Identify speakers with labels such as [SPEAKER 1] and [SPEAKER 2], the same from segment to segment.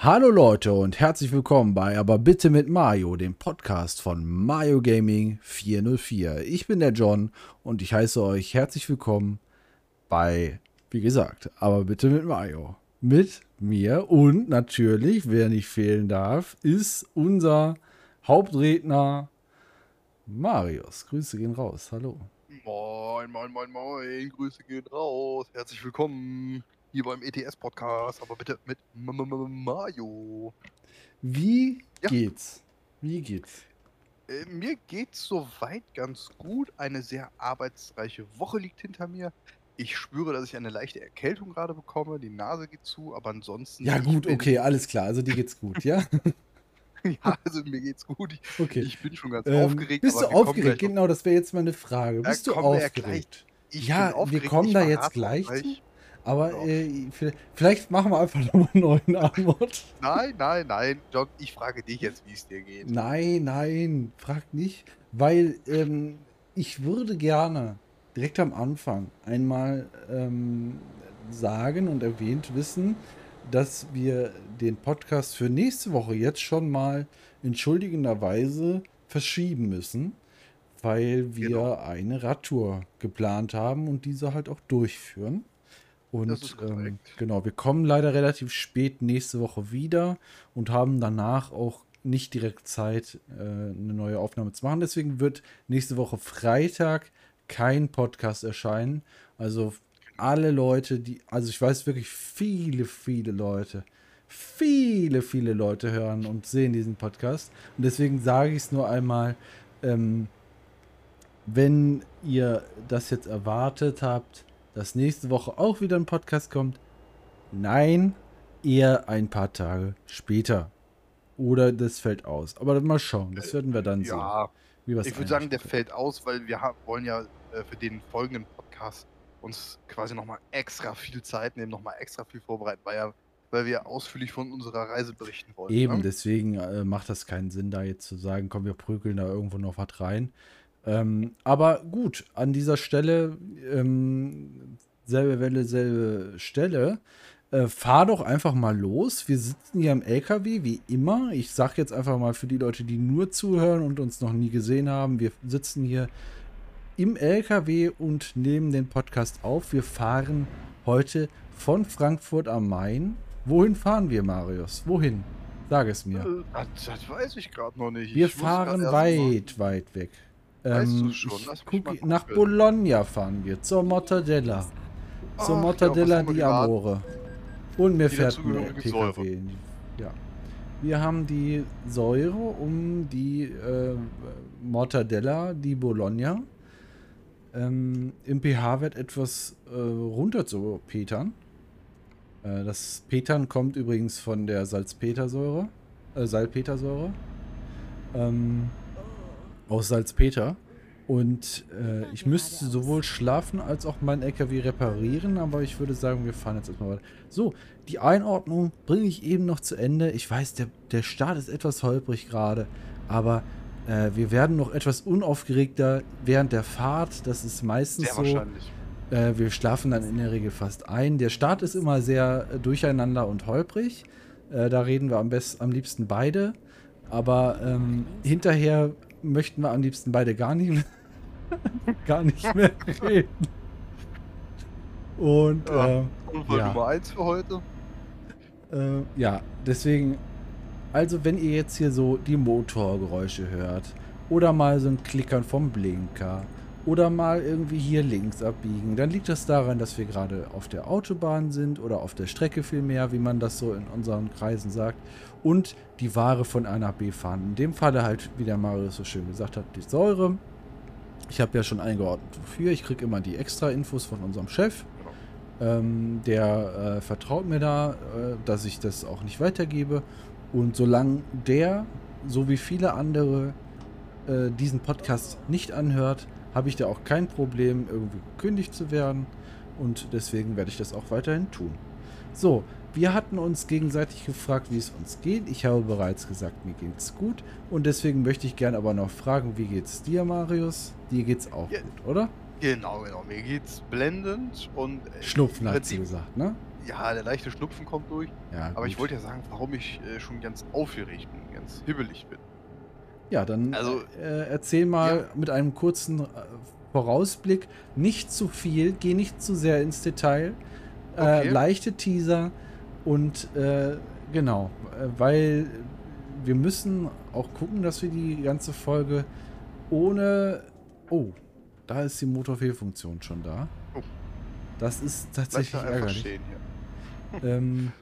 [SPEAKER 1] Hallo Leute und herzlich willkommen bei Aber bitte mit Mario, dem Podcast von Mario Gaming 404. Ich bin der John und ich heiße euch herzlich willkommen bei, wie gesagt, Aber bitte mit Mario. Mit mir und natürlich, wer nicht fehlen darf, ist unser Hauptredner Marius. Grüße gehen raus. Hallo.
[SPEAKER 2] Moin, moin, moin, moin. Grüße gehen raus. Herzlich willkommen hier beim ETS-Podcast, aber bitte mit Mario.
[SPEAKER 1] Wie
[SPEAKER 2] Ja.
[SPEAKER 1] geht's? Wie geht's?
[SPEAKER 2] Äh, mir geht's soweit ganz gut. Eine sehr arbeitsreiche Woche liegt hinter mir. Ich spüre, dass ich eine leichte Erkältung gerade bekomme. Die Nase geht zu, aber ansonsten.
[SPEAKER 1] Ja gut, okay, alles klar. Also dir geht's gut, ja?
[SPEAKER 2] ja, also mir geht's gut. Ich,
[SPEAKER 1] Okay.
[SPEAKER 2] ich bin schon ganz
[SPEAKER 1] Ähm,
[SPEAKER 2] aufgeregt.
[SPEAKER 1] bist du aufgeregt? Genau, das wäre jetzt meine Frage. Bist du aufgeregt? Ja, wir kommen da jetzt gleich. zu. Aber
[SPEAKER 2] Ja.
[SPEAKER 1] äh, vi- vielleicht machen wir einfach nochmal einen neuen Antwort.
[SPEAKER 2] Nein, nein, nein. John, ich frage dich jetzt, wie es dir geht.
[SPEAKER 1] Nein, nein, frag nicht. Weil ähm, ich würde gerne direkt am Anfang einmal ähm, sagen und erwähnt wissen, dass wir den Podcast für nächste Woche jetzt schon mal entschuldigenderweise verschieben müssen, weil wir
[SPEAKER 2] Genau.
[SPEAKER 1] eine Radtour geplant haben und diese halt auch durchführen. Und ähm, genau, wir kommen leider relativ spät nächste Woche wieder und haben danach auch nicht direkt Zeit, äh, eine neue Aufnahme zu machen. Deswegen wird nächste Woche Freitag kein Podcast erscheinen. Also alle Leute, die, also ich weiß wirklich viele, viele Leute, viele, viele Leute hören und sehen diesen Podcast. Und deswegen sage ich es nur einmal, ähm, wenn ihr das jetzt erwartet habt, dass nächste Woche auch wieder ein Podcast kommt, nein, eher ein paar Tage später. Oder das fällt aus. Aber mal schauen, das werden wir dann sehen.
[SPEAKER 2] Ja, Ich würde sagen, der fällt aus, weil wir wollen ja äh, für den folgenden Podcast uns quasi nochmal extra viel Zeit nehmen, nochmal extra viel vorbereiten, weil, ja, weil wir ausführlich von unserer Reise berichten wollen.
[SPEAKER 1] Eben,
[SPEAKER 2] Ne?
[SPEAKER 1] deswegen äh, macht das keinen Sinn, da jetzt zu sagen, komm, wir prügeln da irgendwo noch was rein. Ähm, aber gut, an dieser Stelle, ähm, selbe Welle, selbe Stelle. Äh, fahr doch einfach mal los. Wir sitzen hier im LKW, wie immer. Ich sag jetzt einfach mal für die Leute, die nur zuhören und uns noch nie gesehen haben, wir sitzen hier im LKW und nehmen den Podcast auf. Wir fahren heute von Frankfurt am Main. Wohin fahren wir, Marius? Wohin? Sag es mir.
[SPEAKER 2] Äh, Das, das weiß ich gerade noch nicht.
[SPEAKER 1] Wir
[SPEAKER 2] Ich
[SPEAKER 1] fahren weit, weit weg.
[SPEAKER 2] Weißt du
[SPEAKER 1] Ähm,
[SPEAKER 2] schon, lass
[SPEAKER 1] guck, nach. Bologna fahren wir, zur Mortadella. Zur
[SPEAKER 2] Ach ja,
[SPEAKER 1] Mortadella
[SPEAKER 2] wir
[SPEAKER 1] di? Amore. Und mir
[SPEAKER 2] Die
[SPEAKER 1] fährt ein PKW. Ja. Wir haben die Säure um die äh, Mortadella di Bologna ähm, im pH-Wert etwas äh, runter zu petern. Äh, das Petern kommt übrigens von der Salzpetersäure, äh, Salpetersäure ähm, aus Salzpeter. Und äh, ich müsste sowohl schlafen als auch meinen LKW reparieren, aber ich würde sagen, wir fahren jetzt erstmal weiter. So, die Einordnung bringe ich eben noch zu Ende. Ich weiß, der, der Start ist etwas holprig gerade, aber äh, wir werden noch etwas unaufgeregter während der Fahrt. Das ist meistens
[SPEAKER 2] Sehr
[SPEAKER 1] so.
[SPEAKER 2] wahrscheinlich.
[SPEAKER 1] Äh, wir schlafen dann in der Regel fast ein. Der Start ist immer sehr äh, durcheinander und holprig. Äh, da reden wir am, best, am liebsten beide. Aber ähm, hinterher möchten wir am liebsten beide gar nicht, gar nicht mehr reden. Und
[SPEAKER 2] Ja.
[SPEAKER 1] äh,
[SPEAKER 2] Unfall
[SPEAKER 1] ja.
[SPEAKER 2] Nummer 1 für heute.
[SPEAKER 1] äh, ja, deswegen, also wenn ihr jetzt hier so die Motorgeräusche hört oder mal so ein Klickern vom Blinker oder mal irgendwie hier links abbiegen, dann liegt das daran, dass wir gerade auf der Autobahn sind oder auf der Strecke vielmehr, wie man das so in unseren Kreisen sagt, und die Ware von A nach B fahren. In dem Falle halt, wie der Marius so schön gesagt hat, die Säure. Ich habe ja schon eingeordnet, wofür. Ich kriege immer die extra Infos von unserem Chef. Ähm, der äh, vertraut mir da, äh, dass ich das auch nicht weitergebe. Und solange der, so wie viele andere, äh, diesen Podcast nicht anhört, habe ich da auch kein Problem, irgendwie gekündigt zu werden. Und deswegen werde ich das auch weiterhin tun. So, wir hatten uns gegenseitig gefragt, wie es uns geht. Ich habe bereits gesagt, mir geht's gut. Und deswegen möchte ich gerne aber noch fragen, wie geht's dir, Marius? Dir geht's auch
[SPEAKER 2] Ja.
[SPEAKER 1] gut, oder?
[SPEAKER 2] Genau, genau. Mir geht's blendend und. äh,
[SPEAKER 1] Schnupfen hat sie gesagt, ne?
[SPEAKER 2] ja, der leichte Schnupfen kommt durch.
[SPEAKER 1] Ja,
[SPEAKER 2] Aber ich
[SPEAKER 1] gut.
[SPEAKER 2] wollte ja sagen, warum ich äh, schon ganz aufgeregt bin, ganz hibbelig bin.
[SPEAKER 1] Ja, dann
[SPEAKER 2] Also-
[SPEAKER 1] äh, erzähl mal
[SPEAKER 2] Ja.
[SPEAKER 1] mit einem kurzen äh, Vorausblick. Nicht zu viel, geh nicht zu sehr ins Detail. Äh,
[SPEAKER 2] Okay.
[SPEAKER 1] leichte Teaser und äh, genau, äh, weil wir müssen auch gucken, dass wir die ganze Folge ohne. Oh, da ist die Motorfehlfunktion schon da.
[SPEAKER 2] Oh.
[SPEAKER 1] Das ist tatsächlich ärgerlich. ähm,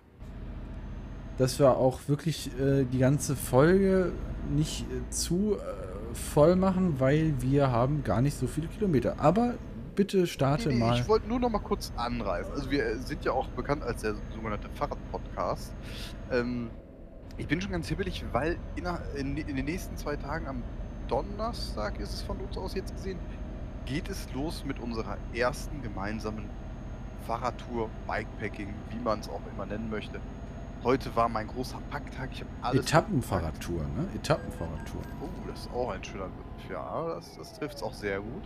[SPEAKER 1] dass wir auch wirklich äh, die ganze Folge nicht äh, zu äh, voll machen, weil wir haben gar nicht so viele Kilometer. Aber bitte starte
[SPEAKER 2] Nee, nee,
[SPEAKER 1] mal.
[SPEAKER 2] Ich wollte nur noch mal kurz anreißen. Also wir äh, sind ja auch bekannt als der sogenannte Fahrrad-Podcast. Ähm, ich bin schon ganz hibbelig, weil inner, in, in den nächsten zwei Tagen am Donnerstag ist es von uns aus jetzt gesehen, geht es los mit unserer ersten gemeinsamen Fahrradtour, Bikepacking, wie man es auch immer nennen möchte. Heute war mein großer Packtag. Ich habe alles.
[SPEAKER 1] Etappenfahrradtour, ne? Etappenfahrradtour.
[SPEAKER 2] Oh, das ist auch ein schöner Begriff. Ja, das, das trifft es auch sehr gut.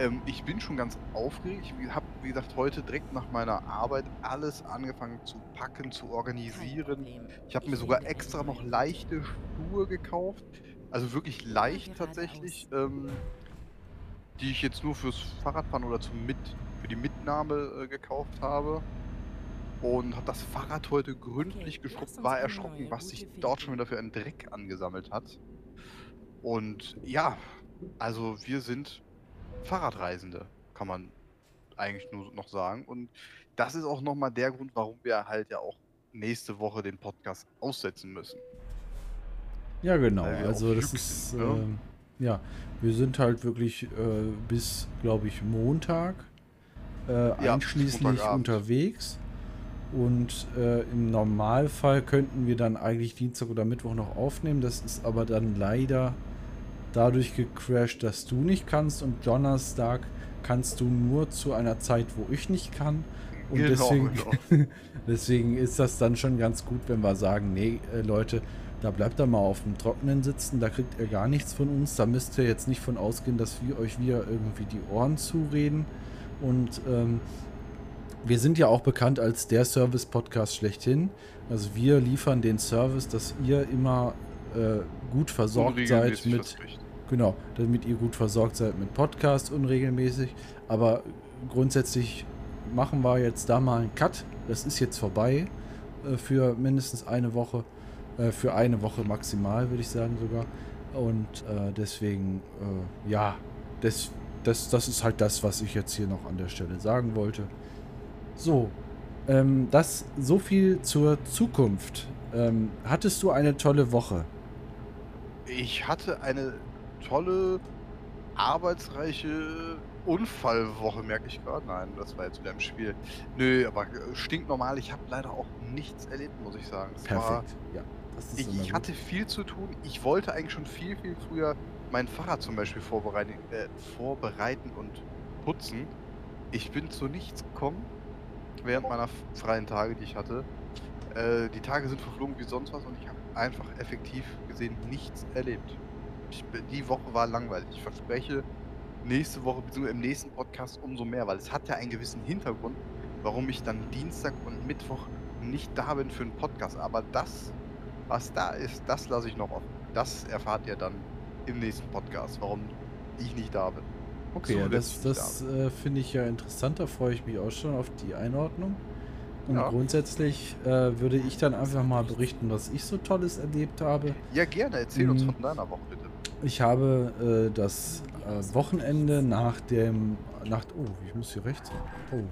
[SPEAKER 2] Ähm, ich bin schon ganz aufgeregt. Ich habe, wie gesagt, heute direkt nach meiner Arbeit alles angefangen zu packen, zu organisieren. Ich habe mir sogar extra noch leichte Schuhe gekauft. Also wirklich leicht tatsächlich. Ähm, die ich jetzt nur fürs Fahrradfahren oder zum Mit für die Mitnahme äh, gekauft habe. Und habe das Fahrrad heute gründlich
[SPEAKER 3] Okay,
[SPEAKER 2] geschrubbt, war erschrocken, was sich dort schon wieder für einen Dreck angesammelt hat. Und ja, also wir sind Fahrradreisende, kann man eigentlich nur noch sagen. Und das ist auch nochmal der Grund, warum wir halt ja auch nächste Woche den Podcast aussetzen müssen.
[SPEAKER 1] Ja, genau. Also das ist,
[SPEAKER 2] sind, ne?
[SPEAKER 1] ähm, ja, wir sind halt wirklich äh, bis, glaube ich, Montag äh,
[SPEAKER 2] Ja,
[SPEAKER 1] einschließlich unterwegs. Und äh, im Normalfall könnten wir dann eigentlich Dienstag oder Mittwoch noch aufnehmen. Das ist aber dann leider dadurch gecrashed, dass du nicht kannst und Donnerstag kannst du nur zu einer Zeit, wo ich nicht kann. Und
[SPEAKER 2] Genau,
[SPEAKER 1] deswegen,
[SPEAKER 2] genau.
[SPEAKER 1] deswegen ist das dann schon ganz gut, wenn wir sagen, nee, äh, Leute, da bleibt er mal auf dem Trockenen sitzen, da kriegt ihr gar nichts von uns. Da müsst ihr jetzt nicht von ausgehen, dass wir euch wieder irgendwie die Ohren zureden. Und ähm, wir sind ja auch bekannt als der Service-Podcast schlechthin. Also wir liefern den Service, dass ihr immer äh, gut versorgt seid mit,
[SPEAKER 2] verspricht.
[SPEAKER 1] Genau, damit ihr gut versorgt seid mit Podcast unregelmäßig. Aber grundsätzlich machen wir jetzt da mal einen Cut. Das ist jetzt vorbei äh, für mindestens eine Woche. Äh, für eine Woche maximal, würde ich sagen sogar. Und äh, deswegen, äh, ja, das, das, das ist halt das, was ich jetzt hier noch an der Stelle sagen wollte. So, ähm, das so viel zur Zukunft. Ähm, hattest du eine tolle Woche?
[SPEAKER 2] Ich hatte eine tolle, arbeitsreiche Unfallwoche, merke ich gerade. Nein, das war jetzt wieder im Spiel. Nö, aber äh, stinknormal. Ich habe leider auch nichts erlebt, muss ich sagen. War-
[SPEAKER 1] Perfekt. Ja, das ist
[SPEAKER 2] Ich,
[SPEAKER 1] immer
[SPEAKER 2] ich
[SPEAKER 1] gut.
[SPEAKER 2] hatte viel zu tun. Ich wollte eigentlich schon viel, viel früher mein Fahrrad zum Beispiel vorbereiten, äh, vorbereiten und putzen. Ich bin zu nichts gekommen während meiner freien Tage, die ich hatte. Äh, die Tage sind verflogen wie sonst was und ich habe einfach effektiv gesehen nichts erlebt. Ich, die Woche war langweilig. Ich verspreche, nächste Woche bzw. im nächsten Podcast umso mehr, weil es hat ja einen gewissen Hintergrund, warum ich dann Dienstag und Mittwoch nicht da bin für einen Podcast. Aber das, was da ist, das lasse ich noch offen. Das erfahrt ihr dann im nächsten Podcast, warum ich nicht da bin.
[SPEAKER 1] Okay, ja, das, das äh, finde ich ja interessant. Da freue ich mich auch schon auf die Einordnung. Und
[SPEAKER 2] Ja.
[SPEAKER 1] grundsätzlich äh, würde ich dann einfach mal berichten, was ich so Tolles erlebt habe.
[SPEAKER 2] Ja, gerne. Erzähl uns
[SPEAKER 1] Mhm.
[SPEAKER 2] von deiner Woche, bitte.
[SPEAKER 1] Ich habe äh, das äh, Wochenende nach dem. Nach, oh, ich muss hier rechts. Oh,
[SPEAKER 3] berechnen.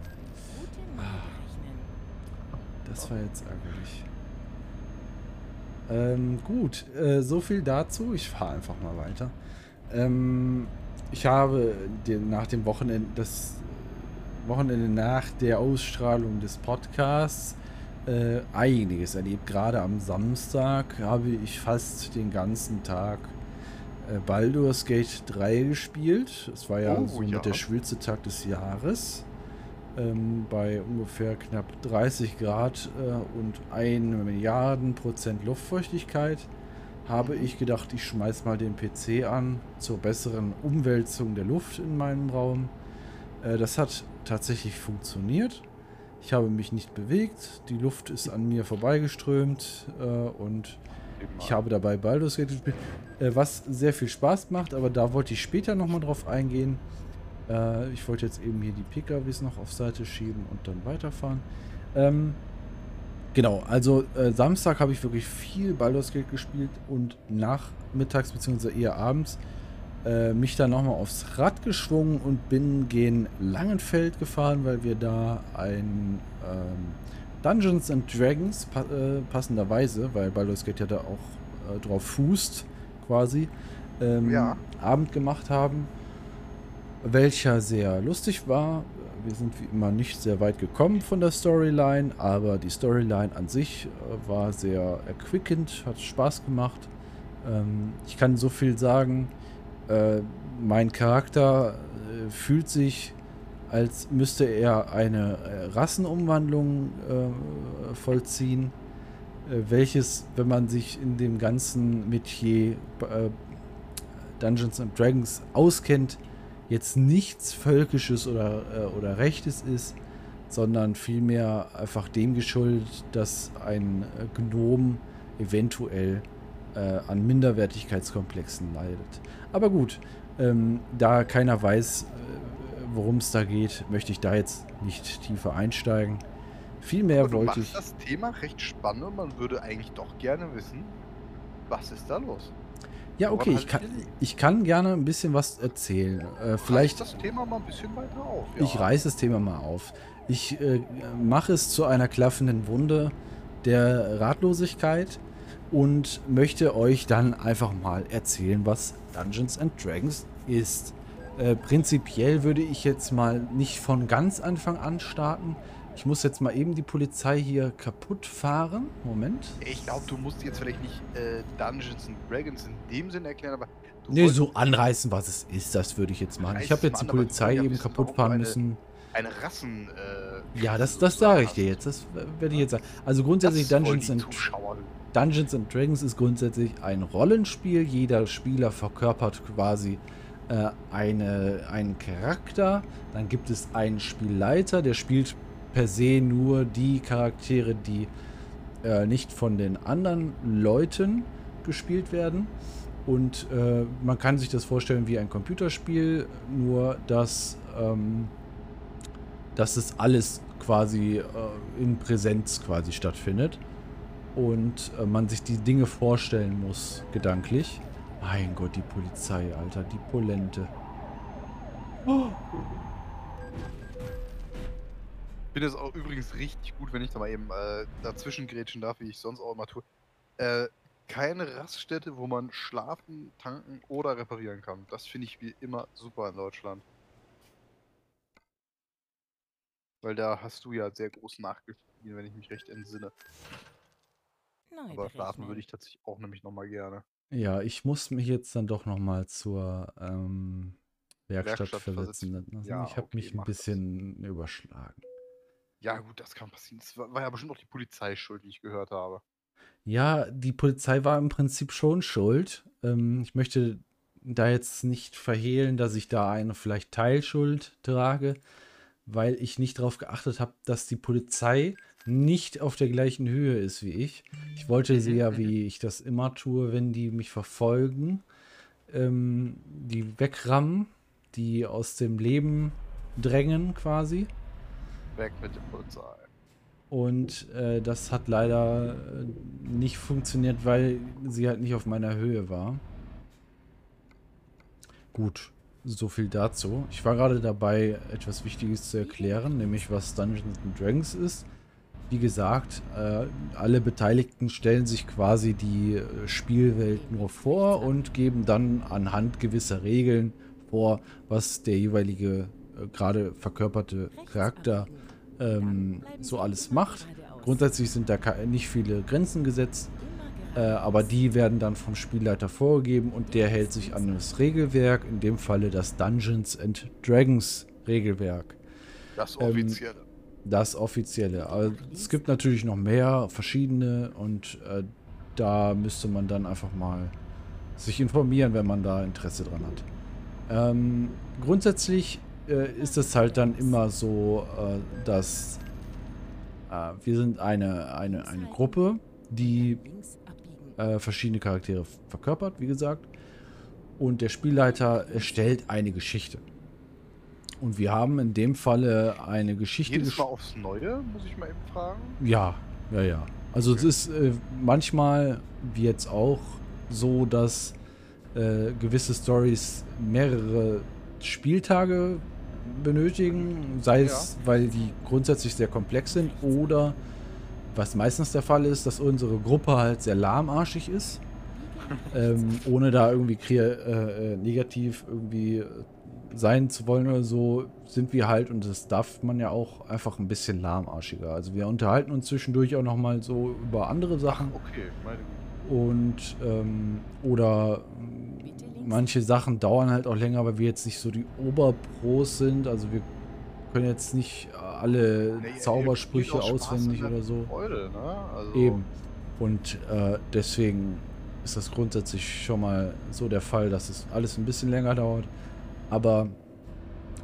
[SPEAKER 1] das war jetzt ärgerlich. Ähm, gut, äh, so viel dazu. Ich fahre einfach mal weiter. Ähm, ich habe den, nach dem Wochenende, das Wochenende nach der Ausstrahlung des Podcasts äh, einiges erlebt. Gerade am Samstag habe ich fast den ganzen Tag äh, Baldur's Gate 3 gespielt. Es war ja
[SPEAKER 2] Oh,
[SPEAKER 1] so
[SPEAKER 2] ja.
[SPEAKER 1] mit der schwülste Tag des Jahres. Ähm, bei ungefähr knapp 30 Grad äh, und 1 Milliarden Prozent Luftfeuchtigkeit habe ich gedacht, ich schmeiß mal den PC an zur besseren Umwälzung der Luft in meinem Raum. Äh, das hat tatsächlich funktioniert. Ich habe mich nicht bewegt, die Luft ist an mir vorbeigeströmt äh, und ich habe dabei Baldur's Gate gespielt, äh, was sehr viel Spaß macht, aber da wollte ich später nochmal drauf eingehen. Äh, ich wollte jetzt eben hier die PKWs noch auf Seite schieben und dann weiterfahren. Ähm, genau, also äh, Samstag habe ich wirklich viel Baldur's Gate gespielt und nachmittags bzw. eher abends äh, mich dann nochmal aufs Rad geschwungen und bin gen Langenfeld gefahren, weil wir da ein ähm, Dungeons and Dragons pa äh, passenderweise, weil Baldur's Gate ja da auch äh, drauf fußt, quasi, ähm,
[SPEAKER 2] Ja.
[SPEAKER 1] Abend gemacht haben, welcher sehr lustig war. Wir sind wie immer nicht sehr weit gekommen von der Storyline, aber die Storyline an sich äh, war sehr erquickend, hat Spaß gemacht. Ähm, ich kann so viel sagen, äh, mein Charakter äh, fühlt sich, als müsste er eine Rassenumwandlung vollziehen, welches, wenn man sich in dem ganzen Metier Dungeons and Dragons auskennt, jetzt nichts Völkisches oder, äh, oder Rechtes ist, sondern vielmehr einfach dem geschuldet, dass ein äh, Gnom eventuell äh, an Minderwertigkeitskomplexen leidet. Aber gut, ähm, da keiner weiß, äh, worum es da geht, möchte ich da jetzt nicht tiefer einsteigen. Vielmehr
[SPEAKER 2] Aber du
[SPEAKER 1] wollte
[SPEAKER 2] machst
[SPEAKER 1] ich.
[SPEAKER 2] das Thema recht spannend und man würde eigentlich doch gerne wissen, was ist da los?
[SPEAKER 1] Ja, okay, ich kann, ich kann gerne ein bisschen was erzählen. Äh, vielleicht.
[SPEAKER 2] Das Thema mal ein bisschen weiter auf.
[SPEAKER 1] Ich reiße das Thema mal auf. Ich äh, mache es zu einer klaffenden Wunde der Ratlosigkeit und möchte euch dann einfach mal erzählen, was Dungeons and Dragons ist. Äh, prinzipiell würde ich jetzt mal nicht von ganz Anfang an starten. Ich muss jetzt mal eben die Polizei hier kaputt fahren. Moment.
[SPEAKER 2] Ich glaube, du musst jetzt vielleicht nicht äh, Dungeons and Dragons in dem Sinn erklären, aber wolltest
[SPEAKER 1] so anreißen, was es ist, das würde ich jetzt machen. Ich habe jetzt die
[SPEAKER 2] an,
[SPEAKER 1] Polizei eben kaputt fahren
[SPEAKER 2] eine-
[SPEAKER 1] müssen.
[SPEAKER 2] eine Rassen. Äh,
[SPEAKER 1] Ja, das, das sage ich dir jetzt. Das werde ich jetzt sagen. Also grundsätzlich Dungeons and. Dungeons and Dragons ist grundsätzlich ein Rollenspiel. Jeder Spieler verkörpert quasi äh, eine, einen Charakter. Dann gibt es einen Spielleiter, der spielt per se nur die Charaktere, die äh, nicht von den anderen Leuten gespielt werden. Und äh, man kann sich das vorstellen wie ein Computerspiel, nur dass, ähm, dass es alles quasi äh, in Präsenz quasi stattfindet und äh, man sich die Dinge vorstellen muss, gedanklich. Mein Gott, die Polizei, Alter, die Polente.
[SPEAKER 2] Ich finde es auch übrigens richtig gut, wenn ich da mal eben äh, dazwischen grätschen darf, wie ich sonst auch immer tue. Äh, keine Raststätte, wo man schlafen, tanken oder reparieren kann. Das finde ich wie immer super in Deutschland. Weil da hast du ja sehr groß nachgespielt, wenn ich mich recht entsinne.
[SPEAKER 3] Neu
[SPEAKER 2] Aber schlafen würde ich tatsächlich auch nämlich nochmal gerne.
[SPEAKER 1] Ja, ich muss mich jetzt dann doch nochmal zur ähm, Werkstatt,
[SPEAKER 2] Werkstatt
[SPEAKER 1] versetzen. lassen.
[SPEAKER 2] Ja,
[SPEAKER 1] ich habe
[SPEAKER 2] okay,
[SPEAKER 1] mich ein
[SPEAKER 2] mach das.
[SPEAKER 1] bisschen überschlagen.
[SPEAKER 2] Ja, gut, das kann passieren. Das war, war ja bestimmt auch die Polizei schuld, wie ich gehört habe.
[SPEAKER 1] Ja, die Polizei war im Prinzip schon schuld. Ähm, ich möchte da jetzt nicht verhehlen, dass ich da eine vielleicht Teilschuld trage, weil ich nicht darauf geachtet habe, dass die Polizei nicht auf der gleichen Höhe ist wie ich. Ich wollte sie ja, wie ich das immer tue, wenn die mich verfolgen, ähm, die wegrammen, die aus dem Leben drängen quasi.
[SPEAKER 2] Weg mit der Polizei.
[SPEAKER 1] Und äh, das hat leider äh, nicht funktioniert, weil sie halt nicht auf meiner Höhe war. Gut, so viel dazu. Ich war gerade dabei, etwas Wichtiges zu erklären, nämlich was Dungeons and Dragons ist. Wie gesagt, äh, alle Beteiligten stellen sich quasi die äh, Spielwelt nur vor und geben dann anhand gewisser Regeln vor, was der jeweilige äh, gerade verkörperte Charakter ähm, so alles macht. Grundsätzlich sind da nicht viele Grenzen gesetzt, äh, aber die werden dann vom Spielleiter vorgegeben und der hält sich an das Regelwerk, in dem Falle das Dungeons and Dragons Regelwerk.
[SPEAKER 2] Das
[SPEAKER 1] Ähm,
[SPEAKER 2] offizielle.
[SPEAKER 1] Das offizielle. Aber es gibt natürlich noch mehr verschiedene und äh, da müsste man dann einfach mal sich informieren, wenn man da Interesse dran hat. Ähm, grundsätzlich äh, ist es halt dann immer so, äh, dass Äh, wir sind eine, eine, eine Gruppe, die äh, verschiedene Charaktere verkörpert, wie gesagt. Und der Spielleiter erstellt eine Geschichte. Und wir haben in dem Falle eine Geschichte
[SPEAKER 2] Jedes Mal aufs Neue, muss ich mal eben fragen.
[SPEAKER 1] Ja, ja, ja. Also es ist äh, manchmal, wie jetzt auch, so, dass äh, gewisse Stories mehrere Spieltage benötigen, sei es, weil die grundsätzlich sehr komplex sind oder was meistens der Fall ist, dass unsere Gruppe halt sehr lahmarschig ist, ähm, ohne da irgendwie äh, äh, negativ irgendwie sein zu wollen oder so, sind wir halt, und das darf man ja auch, einfach ein bisschen lahmarschiger. Also wir unterhalten uns zwischendurch auch nochmal so über andere Sachen
[SPEAKER 2] Okay, meine Güte.
[SPEAKER 1] und ähm, oder. Manche Sachen dauern halt auch länger, weil wir jetzt nicht so die Oberpros sind. Also wir können jetzt nicht alle
[SPEAKER 2] Nee,
[SPEAKER 1] Zaubersprüche auswendig oder so.
[SPEAKER 2] Freude, ne? Also,
[SPEAKER 1] Eben. Und äh, deswegen ist das grundsätzlich schon mal so der Fall, dass es alles ein bisschen länger dauert. Aber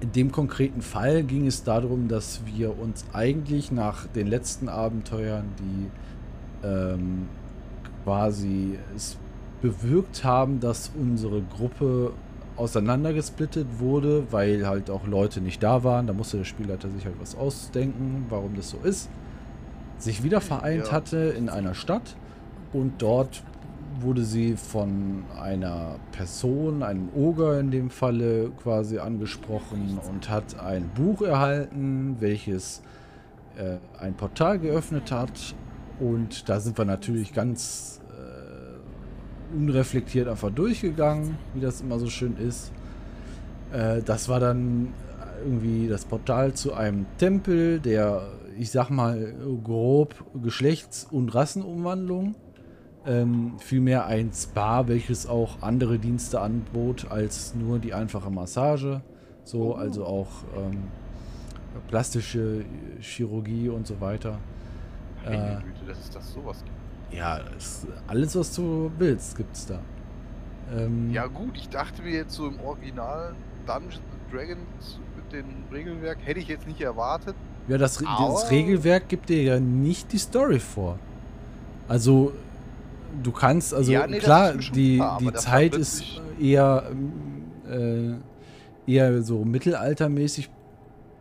[SPEAKER 1] in dem konkreten Fall ging es darum, dass wir uns eigentlich nach den letzten Abenteuern, die ähm, quasi es bewirkt haben, dass unsere Gruppe auseinandergesplittet wurde, weil halt auch Leute nicht da waren. Da musste der Spielleiter sich halt was ausdenken, warum das so ist. Sich wieder vereint
[SPEAKER 2] Ja.
[SPEAKER 1] hatte in einer Stadt und dort wurde sie von einer Person, einem Oger in dem Falle quasi angesprochen und hat ein Buch erhalten, welches äh, ein Portal geöffnet hat. Und da sind wir natürlich ganz unreflektiert einfach durchgegangen, wie das immer so schön ist. Äh, das war dann irgendwie das Portal zu einem Tempel, der, ich sag mal, grob Geschlechts- und Rassenumwandlung. Ähm, vielmehr ein Spa, welches auch andere Dienste anbot als nur die einfache Massage. So,
[SPEAKER 2] Oh.
[SPEAKER 1] also auch ähm, plastische Chirurgie und so weiter.
[SPEAKER 2] Meine
[SPEAKER 1] Äh,
[SPEAKER 2] Güte, dass es das sowas gibt.
[SPEAKER 1] ja, es, alles, was du willst, gibt's da. Ähm,
[SPEAKER 2] Ja gut, ich dachte mir jetzt so im Original Dungeons Dragons mit dem Regelwerk hätte ich jetzt nicht erwartet.
[SPEAKER 1] Ja, das, das Regelwerk gibt dir ja nicht die Story vor. Also, du kannst, also
[SPEAKER 2] Ja, nee,
[SPEAKER 1] klar, die,
[SPEAKER 2] klar,
[SPEAKER 1] die Zeit ist eher, äh, eher so mittelaltermäßig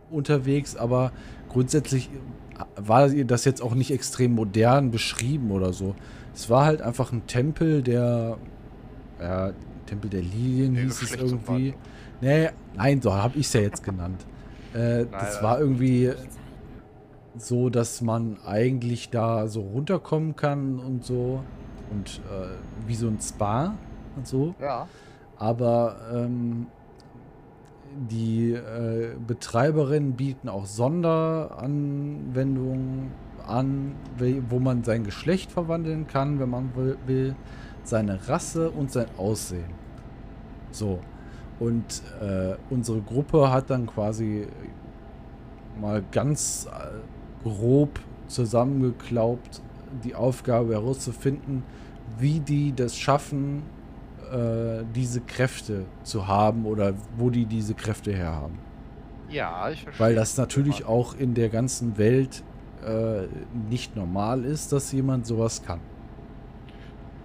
[SPEAKER 1] unterwegs, aber grundsätzlich war das jetzt auch nicht extrem modern beschrieben oder so. Es war halt einfach ein Tempel, der, ja, Tempel der Lilien hieß es irgendwie. Nee, nein, so habe ich es ja jetzt genannt. Äh, das war irgendwie so, dass man eigentlich da so runterkommen kann und so. Und äh, wie so ein Spa und so.
[SPEAKER 2] Ja.
[SPEAKER 1] Aber ähm, die äh, Betreiberinnen bieten auch Sonderanwendungen an, wo man sein Geschlecht verwandeln kann, wenn man will, will seine Rasse und sein Aussehen. So. Und äh, unsere Gruppe hat dann quasi mal ganz äh, grob zusammengeklaubt, die Aufgabe herauszufinden, wie die das schaffen, äh, diese Kräfte zu haben oder wo die diese Kräfte herhaben.
[SPEAKER 2] Ja, ich verstehe.
[SPEAKER 1] Weil das natürlich
[SPEAKER 2] Ja.
[SPEAKER 1] auch in der ganzen Welt äh, nicht normal ist, dass jemand sowas kann.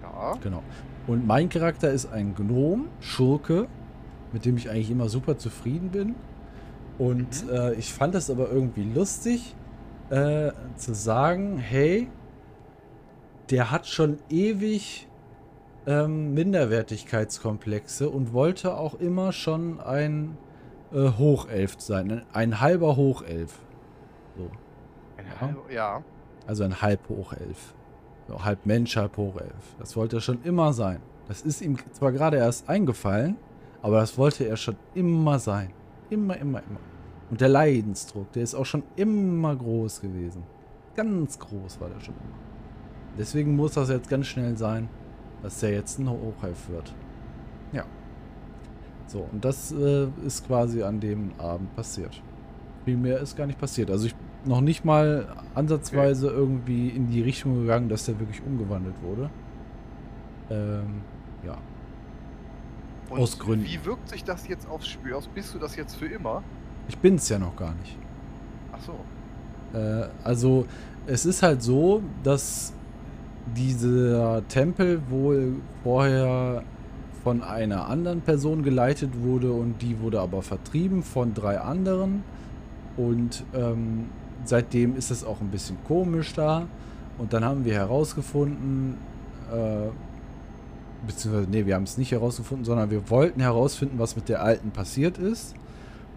[SPEAKER 2] Ja.
[SPEAKER 1] Genau. Und mein Charakter ist ein Gnom, Schurke, mit dem ich eigentlich immer super zufrieden bin. Und
[SPEAKER 2] Mhm.
[SPEAKER 1] äh, ich fand es aber irgendwie lustig, äh, zu sagen, hey, der hat schon ewig ähm, Minderwertigkeitskomplexe und wollte auch immer schon ein äh, Hochelf sein, ein, halber Hochelf. So.
[SPEAKER 2] Ein halber- ja.
[SPEAKER 1] Also ein Halb-Hochelf. So, halb Mensch, halb Hochelf. Das wollte er schon immer sein. Das ist ihm zwar gerade erst eingefallen, aber das wollte er schon immer sein. Immer, immer, immer. Und der Leidensdruck, der ist auch schon immer groß gewesen. Ganz groß war der schon immer. Deswegen muss das jetzt ganz schnell sein, dass der jetzt ein Hochelf wird. Ja. So, und das äh, ist quasi an dem Abend passiert. Viel mehr ist gar nicht passiert. Also ich noch nicht mal ansatzweise irgendwie in die Richtung gegangen, dass der wirklich umgewandelt wurde. Ähm, ja.
[SPEAKER 2] Und
[SPEAKER 1] Aus Gründen.
[SPEAKER 2] Wie wirkt sich das jetzt aufs Spiel aus? Bist du das jetzt für immer?
[SPEAKER 1] Ich bin's ja noch gar nicht.
[SPEAKER 2] Ach so.
[SPEAKER 1] Äh, also es ist halt so, dass dieser Tempel wohl vorher von einer anderen Person geleitet wurde und die wurde aber vertrieben von drei anderen. Und ähm, seitdem ist es auch ein bisschen komisch da. Und dann haben wir herausgefunden, äh, beziehungsweise, nee, wir haben es nicht herausgefunden, sondern wir wollten herausfinden, was mit der Alten passiert ist.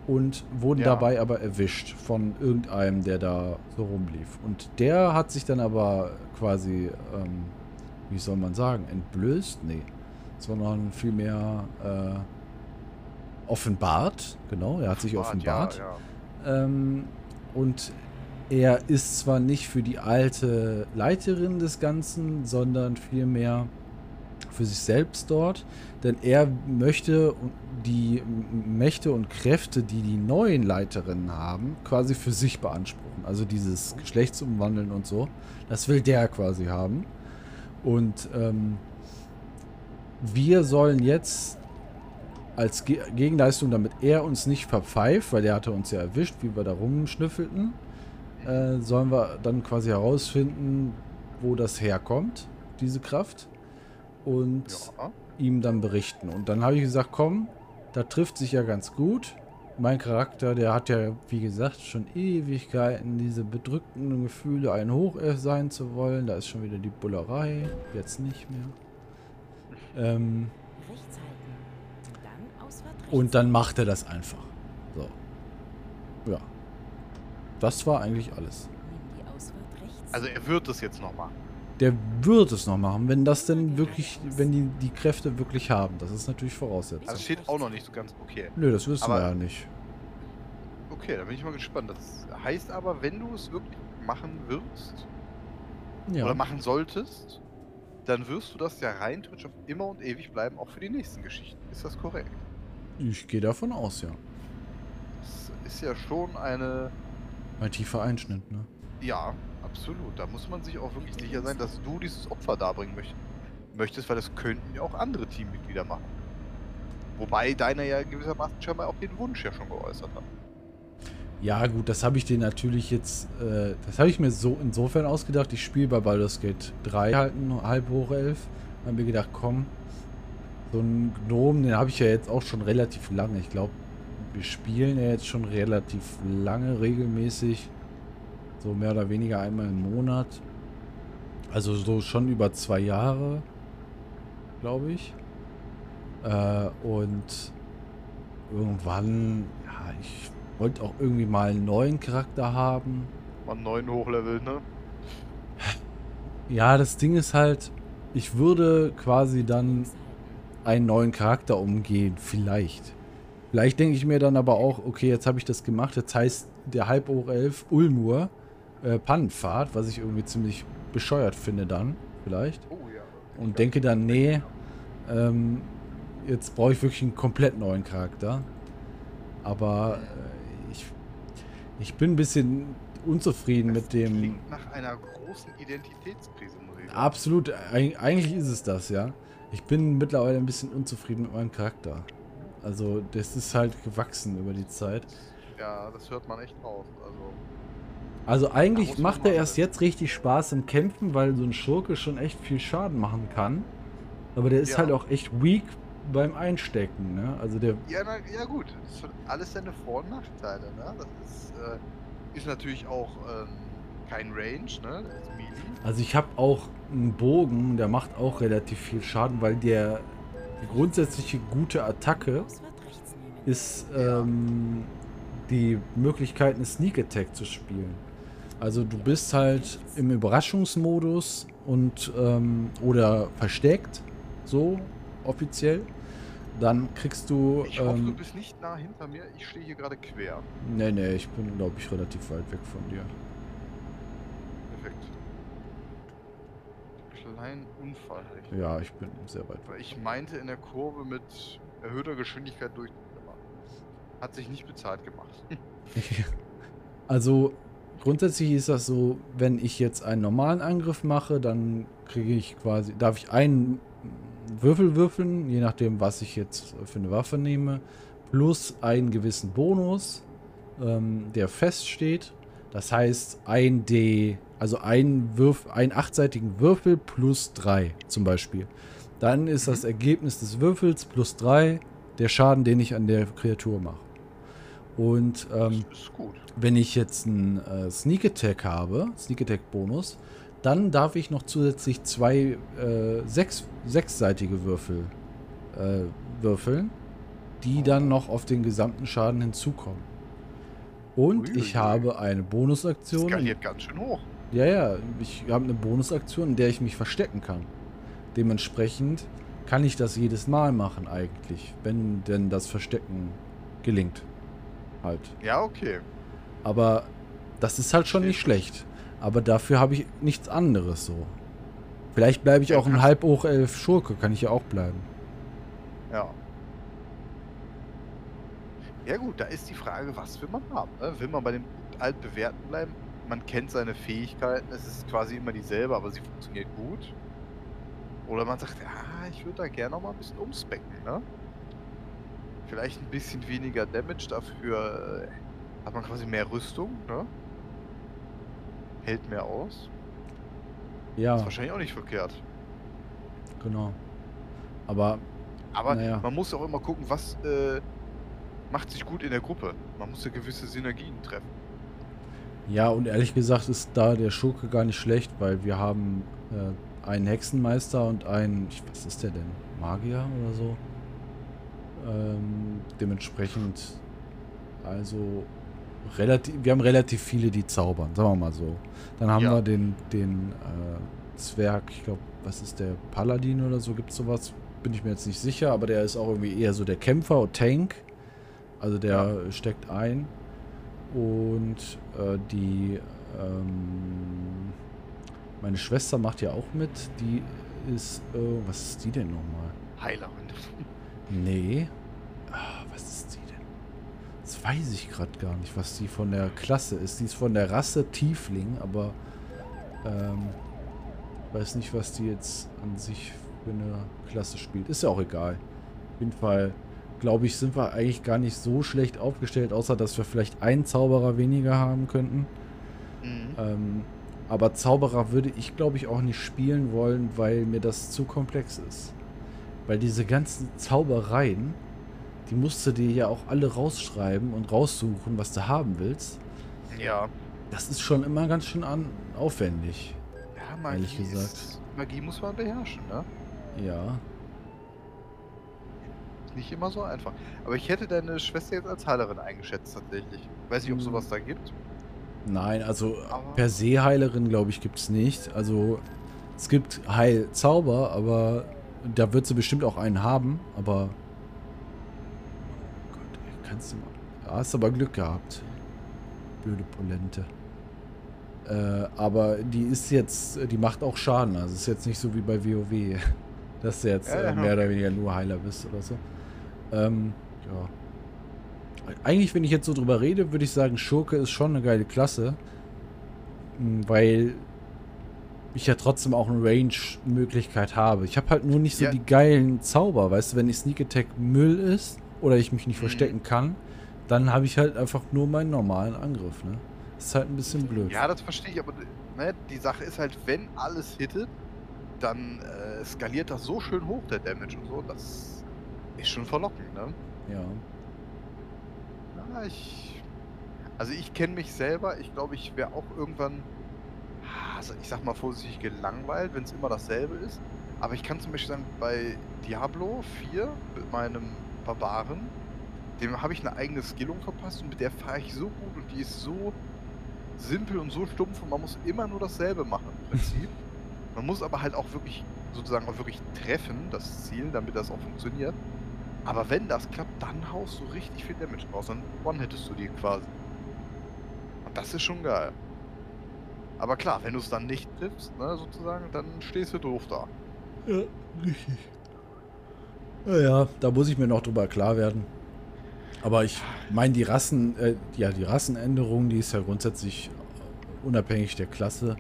[SPEAKER 1] Und wurden
[SPEAKER 2] Ja.
[SPEAKER 1] dabei aber erwischt von irgendeinem, der da so rumlief. Und der hat sich dann aber quasi, ähm, wie soll man sagen, entblößt? Nee. Sondern vielmehr äh, offenbart. Genau, er hat sich offenbart.
[SPEAKER 2] Ja, ja.
[SPEAKER 1] Ähm, und er ist zwar nicht für die alte Leiterin des Ganzen, sondern vielmehr für sich selbst dort, denn er möchte die Mächte und Kräfte, die die neuen Leiterinnen haben, quasi für sich beanspruchen. Also dieses Geschlechtsumwandeln und so, das will der quasi haben. Und ähm, wir sollen jetzt als Ge Gegenleistung, damit er uns nicht verpfeift, weil der hatte uns ja erwischt, wie wir da rumschnüffelten, äh, sollen wir dann quasi herausfinden, wo das herkommt, diese Kraft, und
[SPEAKER 2] Ja.
[SPEAKER 1] ihm dann berichten. Und dann habe ich gesagt, komm, da trifft sich ja ganz gut. Mein Charakter, der hat ja, wie gesagt, schon Ewigkeiten diese bedrückenden Gefühle, ein Hochelf sein zu wollen. Da ist schon wieder die Bullerei. Jetzt nicht mehr. Ähm.
[SPEAKER 3] Und dann Ausfahrt rechts.
[SPEAKER 1] und dann macht er das einfach. So. Ja. Das war eigentlich alles.
[SPEAKER 2] Also er wird es jetzt noch machen.
[SPEAKER 1] Der wird es noch machen, wenn das denn wirklich, wenn die die Kräfte wirklich haben. Das ist natürlich Voraussetzung.
[SPEAKER 2] Also steht auch noch nicht so ganz okay.
[SPEAKER 1] Nö, das wissen
[SPEAKER 2] aber-
[SPEAKER 1] wir ja nicht.
[SPEAKER 2] Okay, da bin ich mal gespannt. Das heißt aber, wenn du es wirklich machen wirst
[SPEAKER 1] Ja.
[SPEAKER 2] oder machen solltest, dann wirst du das ja rein theoretisch auf immer und ewig bleiben, auch für die nächsten Geschichten. Ist das korrekt?
[SPEAKER 1] Ich gehe davon aus, ja.
[SPEAKER 2] Das ist ja schon eine.
[SPEAKER 1] Ein tiefer Einschnitt, ne?
[SPEAKER 2] Ja, absolut. Da muss man sich auch wirklich sicher sein, dass du dieses Opfer darbringen möcht möchtest, weil das könnten ja auch andere Teammitglieder machen. Wobei deiner ja gewissermaßen scheinbar auch den Wunsch ja schon geäußert hat.
[SPEAKER 1] Ja, gut, das habe ich dir natürlich jetzt, äh, das habe ich mir so insofern ausgedacht. Ich spiele bei Baldur's Gate 3 halt halb hoch elf. Habe mir gedacht, komm, so ein Gnom, den habe ich ja jetzt auch schon relativ lange. Ich glaube, wir spielen ja jetzt schon relativ lange regelmäßig. So mehr oder weniger einmal im Monat. Also so schon über zwei Jahre, glaube ich. Äh, und irgendwann, ja, ich wollte auch irgendwie mal einen neuen Charakter haben.
[SPEAKER 2] Mal einen neuen Hochlevel, ne?
[SPEAKER 1] Ja, das Ding ist halt, ich würde quasi dann einen neuen Charakter umgehen, vielleicht. Vielleicht denke ich mir dann aber auch, okay, jetzt habe ich das gemacht, jetzt heißt der Halbhochelf Ulmur äh, Pannenfahrt, was ich irgendwie ziemlich bescheuert finde dann, vielleicht.
[SPEAKER 2] Oh ja.
[SPEAKER 1] Und denke dann, nee, ähm, jetzt brauche ich wirklich einen komplett neuen Charakter. Aber äh, ich, ich bin ein bisschen unzufrieden
[SPEAKER 2] Das
[SPEAKER 1] mit dem...
[SPEAKER 2] Klingt nach einer großen Identitätskrise, muss ich sagen.
[SPEAKER 1] Absolut, eig- eigentlich ist es das, ja. Ich bin mittlerweile ein bisschen unzufrieden mit meinem Charakter. Also, das ist halt gewachsen über die Zeit.
[SPEAKER 2] Ja, das hört man echt raus. Also,
[SPEAKER 1] Also, eigentlich macht er erst jetzt richtig Spaß im Kämpfen, weil so ein Schurke schon echt viel Schaden machen kann. Aber der ist
[SPEAKER 2] Ja.
[SPEAKER 1] halt auch echt weak beim Einstecken, ne? Also, der.
[SPEAKER 2] ja, na, ja gut, das hat alles seine Vor- und Nachteile, ne? Das ist, äh, ist natürlich auch ähm, kein Range, ne?
[SPEAKER 1] Also, ich habe auch einen Bogen, der macht auch relativ viel Schaden, weil der. Die grundsätzliche gute Attacke ist ähm, die Möglichkeit, eine Sneak Attack zu spielen. Also du bist halt im Überraschungsmodus und ähm, oder versteckt, so offiziell. Dann kriegst du.
[SPEAKER 2] Ich hoffe, du
[SPEAKER 1] Ähm,
[SPEAKER 2] bist nicht nah hinter mir. Ich stehe hier gerade quer.
[SPEAKER 1] nee, nee, ich bin, glaube ich, relativ weit weg von dir.
[SPEAKER 2] Perfekt. Kleinen Unfall.
[SPEAKER 1] Ja, ich bin sehr weit
[SPEAKER 2] Weil ich meinte, in der Kurve mit erhöhter Geschwindigkeit durchzufahren. Hat sich nicht bezahlt gemacht.
[SPEAKER 1] weg. also grundsätzlich ist das so, wenn ich jetzt einen normalen Angriff mache, dann kriege ich quasi, darf ich einen Würfel würfeln, je nachdem, was ich jetzt für eine Waffe nehme, plus einen gewissen Bonus, ähm, der feststeht. Das heißt, ein D, also ein, Würf, einen achtseitigen Würfel plus 3 zum Beispiel. Dann ist das Ergebnis des Würfels plus 3 der Schaden, den ich an der Kreatur mache. Und ähm, wenn ich jetzt einen äh, Sneak Attack habe, Sneak Attack Bonus, dann darf ich noch zusätzlich zwei äh, sechs, sechsseitige Würfel äh, würfeln, die dann noch auf den gesamten Schaden hinzukommen. Und ich
[SPEAKER 2] Uiuiui.
[SPEAKER 1] habe eine Bonusaktion.
[SPEAKER 2] Skaliert ganz schön hoch.
[SPEAKER 1] Ja, ja, ich habe eine Bonusaktion, in der ich mich verstecken kann. Dementsprechend kann ich das jedes Mal machen eigentlich, wenn denn das Verstecken gelingt. Halt.
[SPEAKER 2] Ja, okay.
[SPEAKER 1] Aber das ist halt schon nicht schlecht. Aber dafür habe ich nichts anderes so. Vielleicht bleibe ich
[SPEAKER 2] Ja,
[SPEAKER 1] auch ein
[SPEAKER 2] kannst-
[SPEAKER 1] Halbhochelf Schurke, kann ich ja auch bleiben.
[SPEAKER 2] Ja. Ja gut, da ist die Frage, was will man haben? Ne? Will man bei dem altbewährten bleiben? Man kennt seine Fähigkeiten, es ist quasi immer dieselbe, aber sie funktioniert gut. Oder man sagt, ja, ich würde da gerne noch mal ein bisschen umspecken, ne? Vielleicht ein bisschen weniger Damage, dafür äh, hat man quasi mehr Rüstung, ne? Hält mehr aus.
[SPEAKER 1] Ja,
[SPEAKER 2] Ist wahrscheinlich auch nicht verkehrt.
[SPEAKER 1] genau. Aber
[SPEAKER 2] Aber
[SPEAKER 1] Naja.
[SPEAKER 2] man muss auch immer gucken, was äh, macht sich gut in der Gruppe. Man muss ja gewisse Synergien treffen.
[SPEAKER 1] ja, und ehrlich gesagt ist da der Schurke gar nicht schlecht, weil wir haben äh, einen Hexenmeister und einen, was ist der denn? Magier oder so? Ähm, dementsprechend, also relativ, wir haben relativ viele, die zaubern, sagen wir mal so. Dann haben
[SPEAKER 2] Ja.
[SPEAKER 1] wir den, den äh, Zwerg, ich glaube, was ist der Paladin oder so, gibt es sowas? Bin ich mir jetzt nicht sicher, aber der ist auch irgendwie eher so der Kämpfer und Tank. Also der steckt ein. Und äh, die, ähm, meine Schwester macht ja auch mit. Die ist, äh, was ist die denn nochmal?
[SPEAKER 2] Heilerin.
[SPEAKER 1] Nee. Ah, was ist die denn? Das weiß ich gerade gar nicht, was die von der Klasse ist. Die ist von der Rasse Tiefling, aber ähm, weiß nicht, was die jetzt an sich für eine Klasse spielt. Ist ja auch egal. Auf jeden Fall, glaube ich, sind wir eigentlich gar nicht so schlecht aufgestellt, außer dass wir vielleicht einen Zauberer weniger haben könnten.
[SPEAKER 2] Mhm.
[SPEAKER 1] Ähm, aber Zauberer würde ich, glaube ich, auch nicht spielen wollen, weil mir das zu komplex ist. Weil diese ganzen Zaubereien, die musst du dir ja auch alle rausschreiben und raussuchen, was du haben willst.
[SPEAKER 2] Ja.
[SPEAKER 1] Das ist schon immer ganz schön an aufwendig.
[SPEAKER 2] Ja, Magie,
[SPEAKER 1] Ehrlich gesagt.
[SPEAKER 2] Ist, Magie muss man beherrschen, ne?
[SPEAKER 1] Ja.
[SPEAKER 2] Nicht immer so einfach. Aber ich hätte deine Schwester jetzt als Heilerin eingeschätzt, tatsächlich. Weiß nicht, ob
[SPEAKER 1] Hm.
[SPEAKER 2] sowas da gibt.
[SPEAKER 1] Nein, also
[SPEAKER 2] Aber-
[SPEAKER 1] per se Heilerin, glaube ich, gibt es nicht. Also es gibt Heilzauber, aber da wird sie bestimmt auch einen haben, aber. Oh Gott, ey, kannst du mal. Da hast du aber Glück gehabt. Blöde Polente. Äh, aber die ist jetzt, die macht auch Schaden. Also ist jetzt nicht so wie bei WoW, dass du jetzt
[SPEAKER 2] Ja, ja,
[SPEAKER 1] äh, mehr oder weniger nur Heiler bist oder so. Ähm, ja. Eigentlich, wenn ich jetzt so drüber rede, würde ich sagen, Schurke ist schon eine geile Klasse. Weil ich ja trotzdem auch eine Range-Möglichkeit habe. Ich habe halt nur nicht so
[SPEAKER 2] Ja.
[SPEAKER 1] die geilen Zauber, weißt du, wenn ich Sneak Attack Müll ist oder ich mich nicht
[SPEAKER 2] Mhm.
[SPEAKER 1] verstecken kann, dann habe ich halt einfach nur meinen normalen Angriff, ne? Das ist halt ein bisschen blöd.
[SPEAKER 2] Ja, das verstehe ich, aber ne, die Sache ist halt, wenn alles hittet, dann äh, skaliert das so schön hoch, der Damage und so. Das ist schon verlockend, ne?
[SPEAKER 1] ja.
[SPEAKER 2] Na, ich. Also ich kenne mich selber. Ich glaube, ich wäre auch irgendwann, also ich sag mal vorsichtig, gelangweilt, wenn es immer dasselbe ist. Aber ich kann zum Beispiel sagen, bei Diablo 4 mit meinem Barbaren, dem habe ich eine eigene Skillung verpasst und mit der fahre ich so gut und die ist so simpel und so stumpf und man muss immer nur dasselbe machen im Prinzip. man muss aber halt auch wirklich sozusagen auch wirklich treffen, das Ziel, damit das auch funktioniert. Aber wenn das klappt, dann haust du richtig viel Damage raus. Dann one-hittest du die quasi. Und das ist schon geil. Aber klar, wenn du es dann nicht triffst, ne, sozusagen, dann stehst du doof da.
[SPEAKER 1] Ja, richtig. Naja, da muss ich mir noch drüber klar werden. Aber ich meine, die Rassen, äh, ja, die Rassenänderung, die ist ja grundsätzlich unabhängig der Klasse.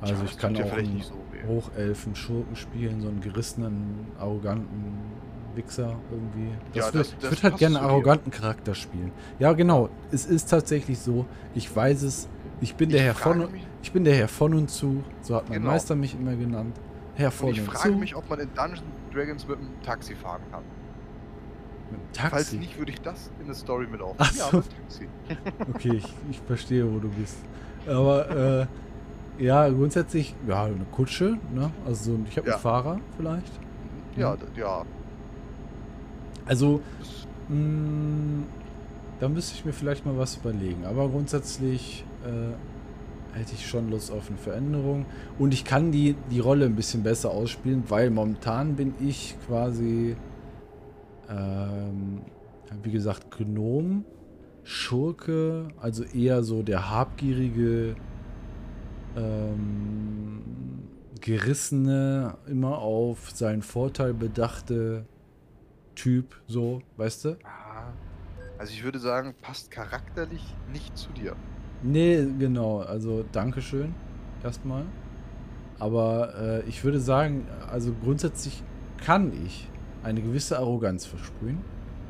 [SPEAKER 1] Also
[SPEAKER 2] Tja,
[SPEAKER 1] ich kann
[SPEAKER 2] ja
[SPEAKER 1] auch einen
[SPEAKER 2] so.
[SPEAKER 1] Hochelfen Schurken spielen, so einen gerissenen, arroganten Wichser irgendwie. Das
[SPEAKER 2] Ja,
[SPEAKER 1] wird,
[SPEAKER 2] das-
[SPEAKER 1] ich
[SPEAKER 2] das
[SPEAKER 1] würde halt gerne einen arroganten Charakter spielen. Ja, genau. Es ist tatsächlich so. Ich weiß es Ich bin der
[SPEAKER 2] Ich
[SPEAKER 1] Herr von,
[SPEAKER 2] frage mich-
[SPEAKER 1] ich bin der Herr von und zu. So hat mein
[SPEAKER 2] Genau.
[SPEAKER 1] Meister mich immer genannt. Herr von
[SPEAKER 2] Und ich
[SPEAKER 1] und
[SPEAKER 2] frage
[SPEAKER 1] zu.
[SPEAKER 2] mich, ob man in Dungeons Dragons mit dem Taxi fahren kann.
[SPEAKER 1] Mit
[SPEAKER 2] Falls
[SPEAKER 1] Taxi.
[SPEAKER 2] nicht, würde ich das in der Story mit aufnehmen.
[SPEAKER 1] Ach
[SPEAKER 2] Ja,
[SPEAKER 1] so.
[SPEAKER 2] Taxi.
[SPEAKER 1] Okay, ich, ich verstehe, wo du bist. Aber äh, ja, grundsätzlich, ja, eine Kutsche, ne? Also ich habe
[SPEAKER 2] Ja.
[SPEAKER 1] einen Fahrer vielleicht.
[SPEAKER 2] Ja, d- ja.
[SPEAKER 1] Also, mh, da müsste ich mir vielleicht mal was überlegen. Aber grundsätzlich äh, hätte ich schon Lust auf eine Veränderung. Und ich kann die, die Rolle ein bisschen besser ausspielen, weil momentan bin ich quasi, ähm, wie gesagt, Gnom, Schurke, also eher so der habgierige, ähm, gerissene, immer auf seinen Vorteil bedachte Typ, so, weißt du?
[SPEAKER 2] ah, also ich würde sagen, passt charakterlich nicht zu dir.
[SPEAKER 1] Nee, genau. Also Dankeschön erstmal. Aber äh, ich würde sagen, also grundsätzlich kann ich eine gewisse Arroganz versprühen,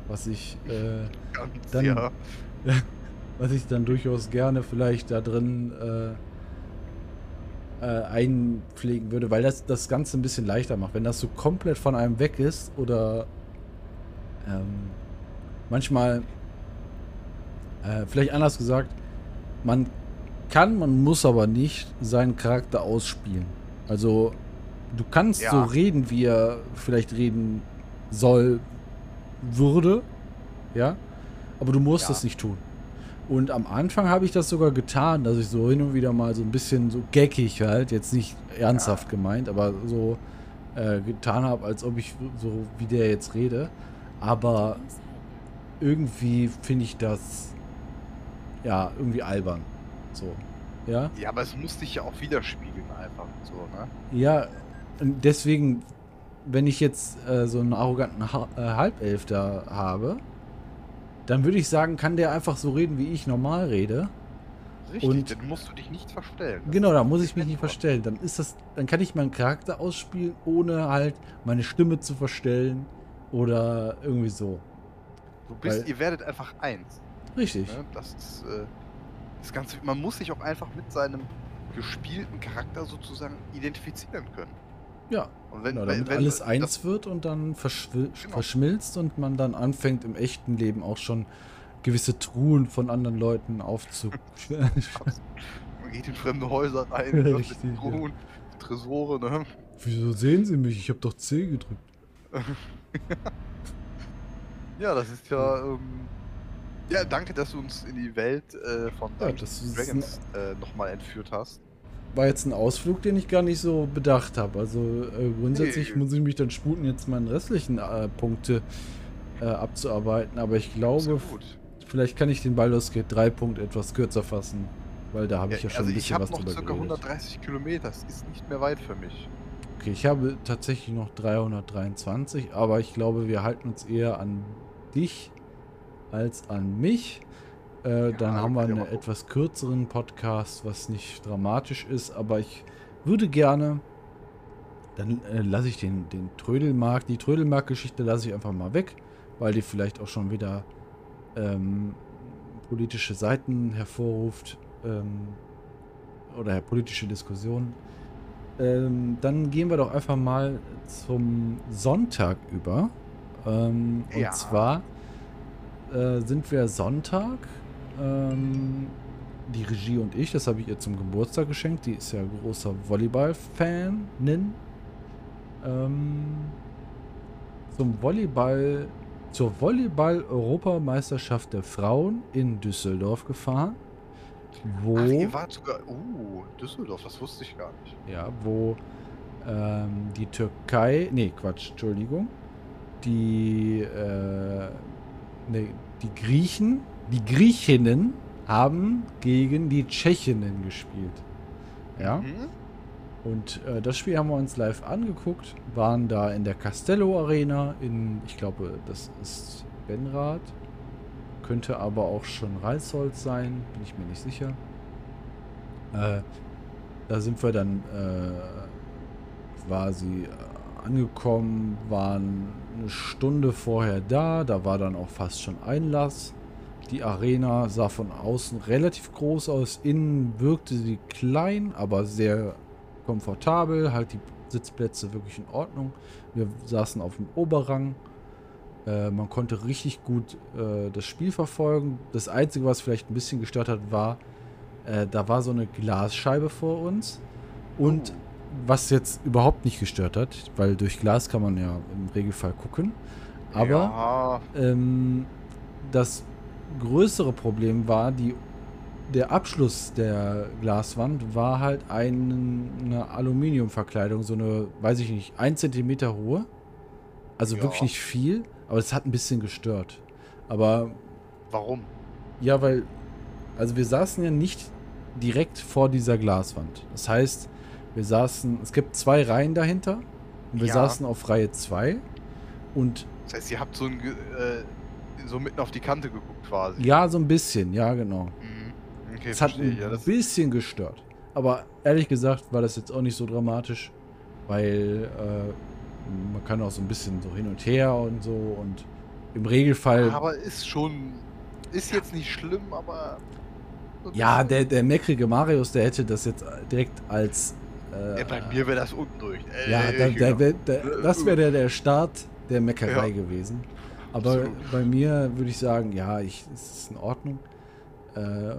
[SPEAKER 1] was ich, äh,
[SPEAKER 2] Ganz,
[SPEAKER 1] Dann-
[SPEAKER 2] ja.
[SPEAKER 1] was ich dann durchaus gerne vielleicht da drin äh, äh, einpflegen würde, weil das das Ganze ein bisschen leichter macht. Wenn das so komplett von einem weg ist oder ähm, manchmal, äh, vielleicht anders gesagt, man kann, man muss aber nicht seinen Charakter ausspielen. Also du kannst
[SPEAKER 2] Ja.
[SPEAKER 1] so reden, wie er vielleicht reden soll, würde, ja, aber du musst
[SPEAKER 2] Ja.
[SPEAKER 1] das nicht tun. Und am Anfang habe ich das sogar getan, dass ich so hin und wieder mal so ein bisschen so geckig halt, jetzt nicht ernsthaft gemeint, aber so äh, getan habe, als ob ich so wie der jetzt rede. Aber irgendwie finde ich das ja irgendwie albern. So. Ja.
[SPEAKER 2] Ja, aber es muss dich ja auch widerspiegeln einfach so, ne?
[SPEAKER 1] Ja, und deswegen, wenn ich jetzt äh, so einen arroganten ha äh, Halbelf da habe, dann würde ich sagen, kann der einfach so reden, wie ich normal rede.
[SPEAKER 2] Richtig,
[SPEAKER 1] Und-
[SPEAKER 2] dann musst du dich nicht verstellen.
[SPEAKER 1] Genau, da muss ich mich nicht verstellen. Dann ist das, dann kann ich meinen Charakter ausspielen, ohne halt meine Stimme zu verstellen oder irgendwie so.
[SPEAKER 2] Du bist,
[SPEAKER 1] Weil-
[SPEAKER 2] ihr werdet einfach eins.
[SPEAKER 1] Richtig.
[SPEAKER 2] Ne? Das ist äh, das Ganze. Man muss sich auch einfach mit seinem gespielten Charakter sozusagen identifizieren können.
[SPEAKER 1] Ja.
[SPEAKER 2] Und wenn,
[SPEAKER 1] Genau,
[SPEAKER 2] wenn,
[SPEAKER 1] damit
[SPEAKER 2] wenn
[SPEAKER 1] alles eins wird und dann
[SPEAKER 2] Genau.
[SPEAKER 1] verschmilzt und man dann anfängt im echten Leben auch schon gewisse Truhen von anderen Leuten aufzu.
[SPEAKER 2] Man geht in fremde Häuser rein, öffnet
[SPEAKER 1] Richtig, ja.
[SPEAKER 2] Truhen, Tresore, ne?
[SPEAKER 1] Wieso sehen Sie mich? Ich habe doch C gedrückt.
[SPEAKER 2] Ja, das ist ja. Ähm, ja, danke, dass du uns in die Welt äh, von
[SPEAKER 1] Ja,
[SPEAKER 2] Dragons äh, nochmal entführt hast.
[SPEAKER 1] War jetzt ein Ausflug, den ich gar nicht so bedacht habe. Also äh, grundsätzlich
[SPEAKER 2] Nee.
[SPEAKER 1] muss ich mich dann sputen, jetzt meine restlichen äh, Punkte äh, abzuarbeiten. Aber ich glaube, vielleicht kann ich den Baldur's Gate 3 Punkt etwas kürzer fassen. Weil da habe ich ja schon
[SPEAKER 2] also
[SPEAKER 1] ein
[SPEAKER 2] ich
[SPEAKER 1] bisschen
[SPEAKER 2] habe
[SPEAKER 1] was
[SPEAKER 2] noch
[SPEAKER 1] drüber
[SPEAKER 2] circa
[SPEAKER 1] geredet.
[SPEAKER 2] 130 Kilometer, das ist nicht mehr weit für mich.
[SPEAKER 1] Okay, ich habe tatsächlich noch 323, aber ich glaube, wir halten uns eher an dich als an mich. Äh, dann haben wir
[SPEAKER 2] ja
[SPEAKER 1] einen etwas kürzeren Podcast, was nicht dramatisch ist, aber ich würde gerne, dann äh, lasse ich den, den Trödelmark, die Trödelmark-Geschichte lasse ich einfach mal weg, weil die vielleicht auch schon wieder ähm, politische Seiten hervorruft ähm, oder politische Diskussionen. Ähm, dann gehen wir doch einfach mal zum Sonntag über. Ähm,
[SPEAKER 2] Ja.
[SPEAKER 1] Und zwar äh, sind wir Sonntag, ähm, die Regie und ich, das habe ich ihr zum Geburtstag geschenkt. Die ist ja großer Volleyball-Fanin. Ähm, zum Volleyball, zur Volleyball-Europameisterschaft der Frauen in Düsseldorf gefahren. Wo,
[SPEAKER 2] Ach, ihr wart sogar. Uh, Düsseldorf, das wusste ich gar nicht.
[SPEAKER 1] ja, wo ähm, die Türkei, nee, Quatsch, Entschuldigung, die, äh, nee, die Griechen, die Griechinnen haben gegen die Tschechinnen gespielt. Ja,
[SPEAKER 2] Mhm.
[SPEAKER 1] und äh, das Spiel haben wir uns live angeguckt, waren da in der Castello Arena in, ich glaube, das ist Benrath, könnte aber auch schon Reisholz sein, bin ich mir nicht sicher. Äh, da sind wir dann äh, quasi äh, angekommen, waren eine Stunde vorher da, da war dann auch fast schon Einlass. Die Arena sah von außen relativ groß aus. Innen wirkte sie klein, aber sehr komfortabel. Halt die Sitzplätze wirklich in Ordnung. Wir saßen auf dem Oberrang. Äh, man konnte richtig gut äh, das Spiel verfolgen. Das Einzige, was vielleicht ein bisschen gestört hat, war, äh, da war so eine Glasscheibe vor uns. Und was jetzt überhaupt nicht gestört hat, weil durch Glas kann man ja im Regelfall gucken. Aber
[SPEAKER 2] Ja,
[SPEAKER 1] ähm, das größere Problem war, die, der Abschluss der Glaswand war halt ein, eine Aluminiumverkleidung, so eine, weiß ich nicht, ein Zentimeter hohe. Also
[SPEAKER 2] Ja.
[SPEAKER 1] wirklich nicht viel, aber es hat ein bisschen gestört. Aber
[SPEAKER 2] warum?
[SPEAKER 1] ja, weil, also wir saßen ja nicht direkt vor dieser Glaswand. Das heißt, wir saßen, es gibt zwei Reihen dahinter und wir
[SPEAKER 2] Ja.
[SPEAKER 1] saßen auf Reihe 2 und
[SPEAKER 2] Das heißt, ihr habt so, ein, äh, so mitten auf die Kante geguckt quasi.
[SPEAKER 1] ja, so ein bisschen, ja, genau.
[SPEAKER 2] Mhm. Okay,
[SPEAKER 1] Es hat ein
[SPEAKER 2] Ja,
[SPEAKER 1] bisschen gestört. Aber ehrlich gesagt war das jetzt auch nicht so dramatisch, weil äh, man kann auch so ein bisschen so hin und her und so und im Regelfall.
[SPEAKER 2] aber ist schon. Ist jetzt nicht schlimm, aber.
[SPEAKER 1] ja, der, der meckrige Marius, der hätte das jetzt direkt als. Äh,
[SPEAKER 2] bei mir wäre das unten durch. Äh,
[SPEAKER 1] Ja, da,
[SPEAKER 2] genau.
[SPEAKER 1] wär- der, das wäre der, der Start der Meckerei
[SPEAKER 2] Ja.
[SPEAKER 1] gewesen. Aber
[SPEAKER 2] Absolut.
[SPEAKER 1] bei mir würde ich sagen, ja, ich, es ist in Ordnung. Äh,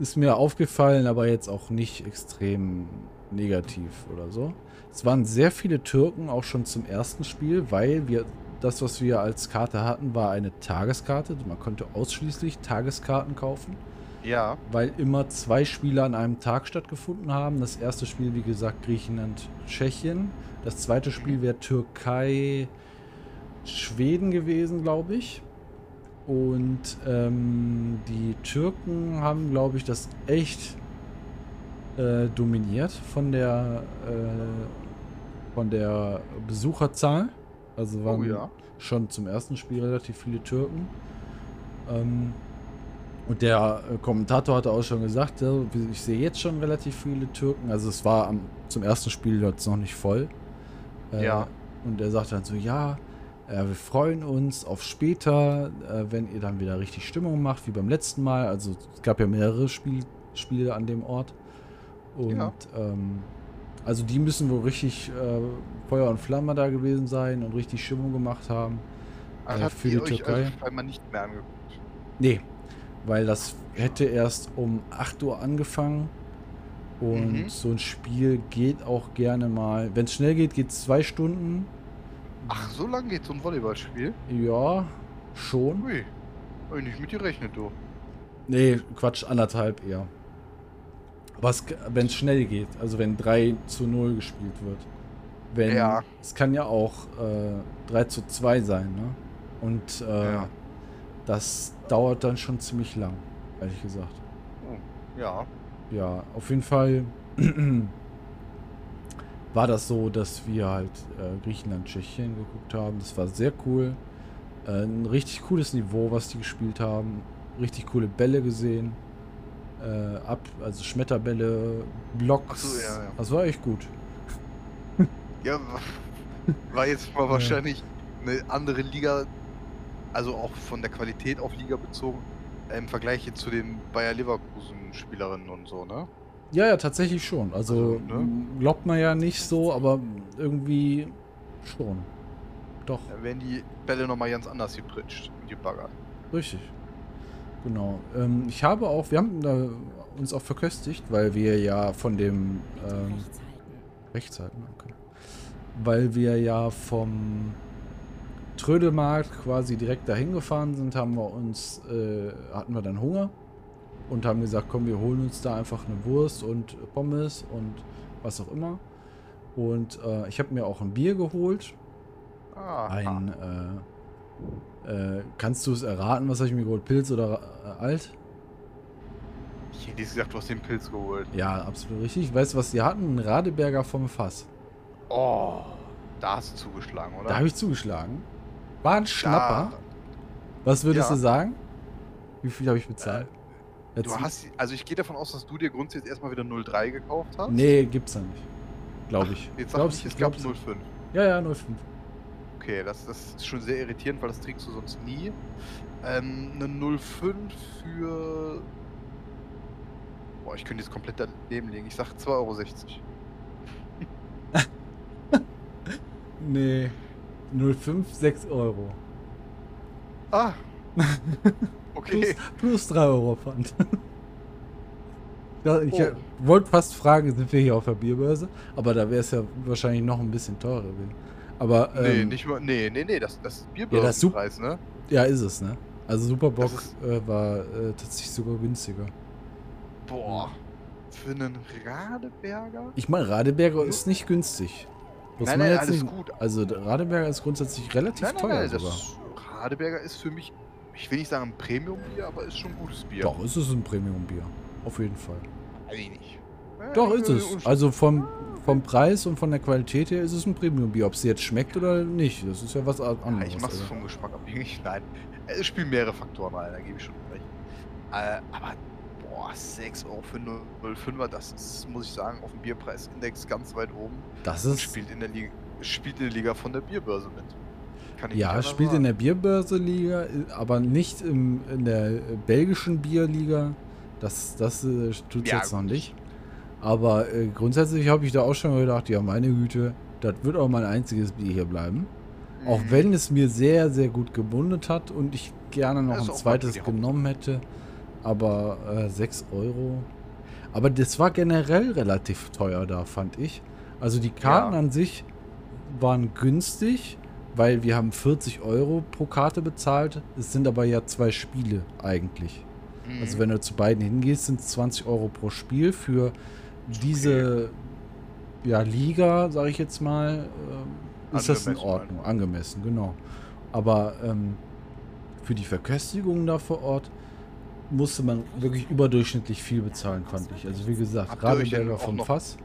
[SPEAKER 1] ist mir aufgefallen, aber jetzt auch nicht extrem negativ oder so. Es waren sehr viele Türken auch schon zum ersten Spiel, weil wir das, was wir als Karte hatten, war eine Tageskarte. Man konnte ausschließlich Tageskarten kaufen
[SPEAKER 2] Ja,
[SPEAKER 1] weil immer zwei Spiele an einem Tag stattgefunden haben. Das erste Spiel, wie gesagt, Griechenland, Tschechien. Das zweite Spiel wäre Türkei, Schweden gewesen, glaube ich. Und ähm, die Türken haben, glaube ich, das echt äh, dominiert von der äh, von der Besucherzahl. Also waren
[SPEAKER 2] oh ja.
[SPEAKER 1] schon zum ersten Spiel relativ viele Türken. Ähm, und der äh, Kommentator hatte auch schon gesagt, ich sehe jetzt schon relativ viele Türken. Also es war am, zum ersten Spiel jetzt noch nicht voll. Äh,
[SPEAKER 2] Ja.
[SPEAKER 1] Und er sagte dann so, ja, äh, wir freuen uns auf später, wenn ihr dann wieder richtig Stimmung macht, wie beim letzten Mal. Also es gab ja mehrere Spiel, Spiele an dem Ort. Und
[SPEAKER 2] Ja.
[SPEAKER 1] ähm, also die müssen wohl richtig äh, Feuer und Flamme da gewesen sein und richtig Stimmung gemacht haben.
[SPEAKER 2] Also
[SPEAKER 1] äh, für die
[SPEAKER 2] euch
[SPEAKER 1] Türkei.
[SPEAKER 2] also scheinbar nicht mehr angeguckt.
[SPEAKER 1] Nee, weil das hätte erst um 8 Uhr angefangen. Und
[SPEAKER 2] Mhm.
[SPEAKER 1] so ein Spiel geht auch gerne mal. Wenn es schnell geht, geht es zwei Stunden.
[SPEAKER 2] Ach, so lange geht so ein Volleyballspiel?
[SPEAKER 1] Ja, schon.
[SPEAKER 2] Ui. Hab ich nicht mit gerechnet, du.
[SPEAKER 1] Nee, Quatsch, anderthalb eher. Aber wenn es schnell geht, also wenn 3 zu 0 gespielt wird. Wenn,
[SPEAKER 2] Ja.
[SPEAKER 1] Es kann ja auch äh, 3 zu 2 sein, ne? Und äh,
[SPEAKER 2] Ja.
[SPEAKER 1] Das dauert dann schon ziemlich lang, ehrlich gesagt.
[SPEAKER 2] Oh, ja.
[SPEAKER 1] Ja, auf jeden Fall war das so, dass wir halt äh, Griechenland, Tschechien geguckt haben. Das war sehr cool. Äh, ein richtig cooles Niveau, was die gespielt haben. Richtig coole Bälle gesehen. Äh, ab, also Schmetterbälle, Blocks.
[SPEAKER 2] So, ja, ja.
[SPEAKER 1] Das war echt gut.
[SPEAKER 2] Ja, wa- war jetzt mal wahrscheinlich eine andere Liga, also auch von der Qualität auf Liga bezogen, im Vergleich zu den Bayer Leverkusen-Spielerinnen und so, ne?
[SPEAKER 1] Ja, ja, tatsächlich schon. Also,
[SPEAKER 2] Also, ne?
[SPEAKER 1] glaubt man ja nicht so, aber irgendwie schon. Doch.
[SPEAKER 2] Da werden die Bälle nochmal ganz anders gepritscht und gebaggert.
[SPEAKER 1] Richtig. Genau. Ähm, ich habe auch, wir haben äh, uns auch verköstigt, weil wir ja von dem ähm,
[SPEAKER 3] rechts halten.
[SPEAKER 1] rechts halten, okay. Weil wir ja vom Trödelmarkt quasi direkt dahin gefahren sind, haben wir uns, äh, hatten wir dann Hunger und haben gesagt, komm, wir holen uns da einfach eine Wurst und Pommes und was auch immer. Und äh, ich habe mir auch ein Bier geholt.
[SPEAKER 2] Ah,
[SPEAKER 1] Ein, äh, äh, kannst du es erraten, was habe ich mir geholt? Pilz oder äh, alt?
[SPEAKER 2] ich hätte gesagt, du hast den Pilz geholt.
[SPEAKER 1] Ja, absolut richtig. Weißt du, was die hatten? Ein Radeberger vom Fass.
[SPEAKER 2] Oh, da hast du zugeschlagen, oder?
[SPEAKER 1] Da habe ich zugeschlagen. War ein Schnapper.
[SPEAKER 2] Da-
[SPEAKER 1] Was würdest
[SPEAKER 2] Ja.
[SPEAKER 1] du sagen? Wie viel habe ich bezahlt?
[SPEAKER 2] Du
[SPEAKER 1] Jetzt-
[SPEAKER 2] hast, also ich gehe davon aus, dass du dir grundsätzlich erstmal wieder 03 gekauft hast.
[SPEAKER 1] Nee, gibt's da nicht. Glaube ich.
[SPEAKER 2] Jetzt sag
[SPEAKER 1] Glaub's-
[SPEAKER 2] nicht, es
[SPEAKER 1] ich
[SPEAKER 2] gab
[SPEAKER 1] glaub's-
[SPEAKER 2] 05.
[SPEAKER 1] Ja, ja, 05.
[SPEAKER 2] Okay. okay, das, das ist schon sehr irritierend, weil das trinkst du sonst nie. Ähm, eine 05 für. Boah, ich könnte jetzt komplett daneben liegen. Ich sag 2,60 Euro.
[SPEAKER 1] Nee. 05, 6 Euro.
[SPEAKER 2] Ah! Okay.
[SPEAKER 1] Plus, plus 3 Euro Pfand. Ja, ich
[SPEAKER 2] Oh.
[SPEAKER 1] äh, wollte fast fragen, sind wir hier auf der Bierbörse? Aber da wäre es ja wahrscheinlich noch ein bisschen teurer. gewesen. Aber
[SPEAKER 2] Nee,
[SPEAKER 1] ähm,
[SPEAKER 2] nicht mal. Nee, nee, nee, das, das ist
[SPEAKER 1] Ja,
[SPEAKER 2] Bierbörsenpreis, ne?
[SPEAKER 1] ja, ist es, ne? Also Superbock
[SPEAKER 2] ist-
[SPEAKER 1] äh, war äh, tatsächlich sogar günstiger.
[SPEAKER 2] Boah. Für einen Radeberger?
[SPEAKER 1] Ich meine, Radeberger ist nicht günstig. Muss
[SPEAKER 2] Nein,
[SPEAKER 1] man
[SPEAKER 2] nein,
[SPEAKER 1] jetzt
[SPEAKER 2] alles
[SPEAKER 1] nicht,
[SPEAKER 2] gut.
[SPEAKER 1] Also Radeberger ist grundsätzlich relativ
[SPEAKER 2] Nein, nein,
[SPEAKER 1] teuer
[SPEAKER 2] nein,
[SPEAKER 1] sogar.
[SPEAKER 2] Radeberger ist für mich, ich will nicht sagen ein Premium-Bier, aber ist schon gutes Bier.
[SPEAKER 1] Doch, ist es ein Premium-Bier. Auf jeden Fall.
[SPEAKER 2] Weiß ich nicht.
[SPEAKER 1] Doch, ist es. Also vom, vom Preis und von der Qualität her ist es ein Premium-Bier. Ob es jetzt schmeckt oder nicht, das ist ja was a-
[SPEAKER 2] Ja,
[SPEAKER 1] anderes.
[SPEAKER 2] ich mach's
[SPEAKER 1] also.
[SPEAKER 2] vom Geschmack abhängig. Nein, es spielen mehrere Faktoren rein, da gebe ich schon recht. Äh, aber, boah, 6 Euro für 0,5er, das ist, muss ich sagen, auf dem Bierpreisindex ganz weit oben.
[SPEAKER 1] Das
[SPEAKER 2] Und
[SPEAKER 1] ist,
[SPEAKER 2] spielt in der Liga, spielt in der Liga von der Bierbörse mit. Kann ich
[SPEAKER 1] ja, spielt in
[SPEAKER 2] sagen.
[SPEAKER 1] der Bierbörse-Liga, aber nicht im, in der äh, belgischen Bierliga. Das, das äh, tut
[SPEAKER 2] Ja,
[SPEAKER 1] jetzt noch nicht. Aber äh, grundsätzlich habe ich da auch schon gedacht, ja, meine Güte, das wird auch mein einziges Bier hier bleiben. Auch
[SPEAKER 2] Mhm.
[SPEAKER 1] wenn es mir sehr, sehr gut gebundet hat und ich gerne noch ein zweites genommen hätte. Aber äh, 6 Euro. Aber das war generell relativ teuer da, fand ich. Also die Karten
[SPEAKER 2] Ja.
[SPEAKER 1] an sich waren günstig, weil wir haben 40 Euro pro Karte bezahlt. Es sind aber ja zwei Spiele eigentlich.
[SPEAKER 2] Mhm.
[SPEAKER 1] Also wenn du zu beiden hingehst, sind es 20 Euro pro Spiel für diese ja, Liga, sage ich jetzt mal, ähm, ist das in
[SPEAKER 2] halt.
[SPEAKER 1] Ordnung, angemessen, genau. Aber ähm, für die Verköstigung da vor Ort musste man wirklich überdurchschnittlich viel bezahlen, fand ich. Also wie gesagt,
[SPEAKER 2] Habt denn
[SPEAKER 1] Radeberger vom Fass.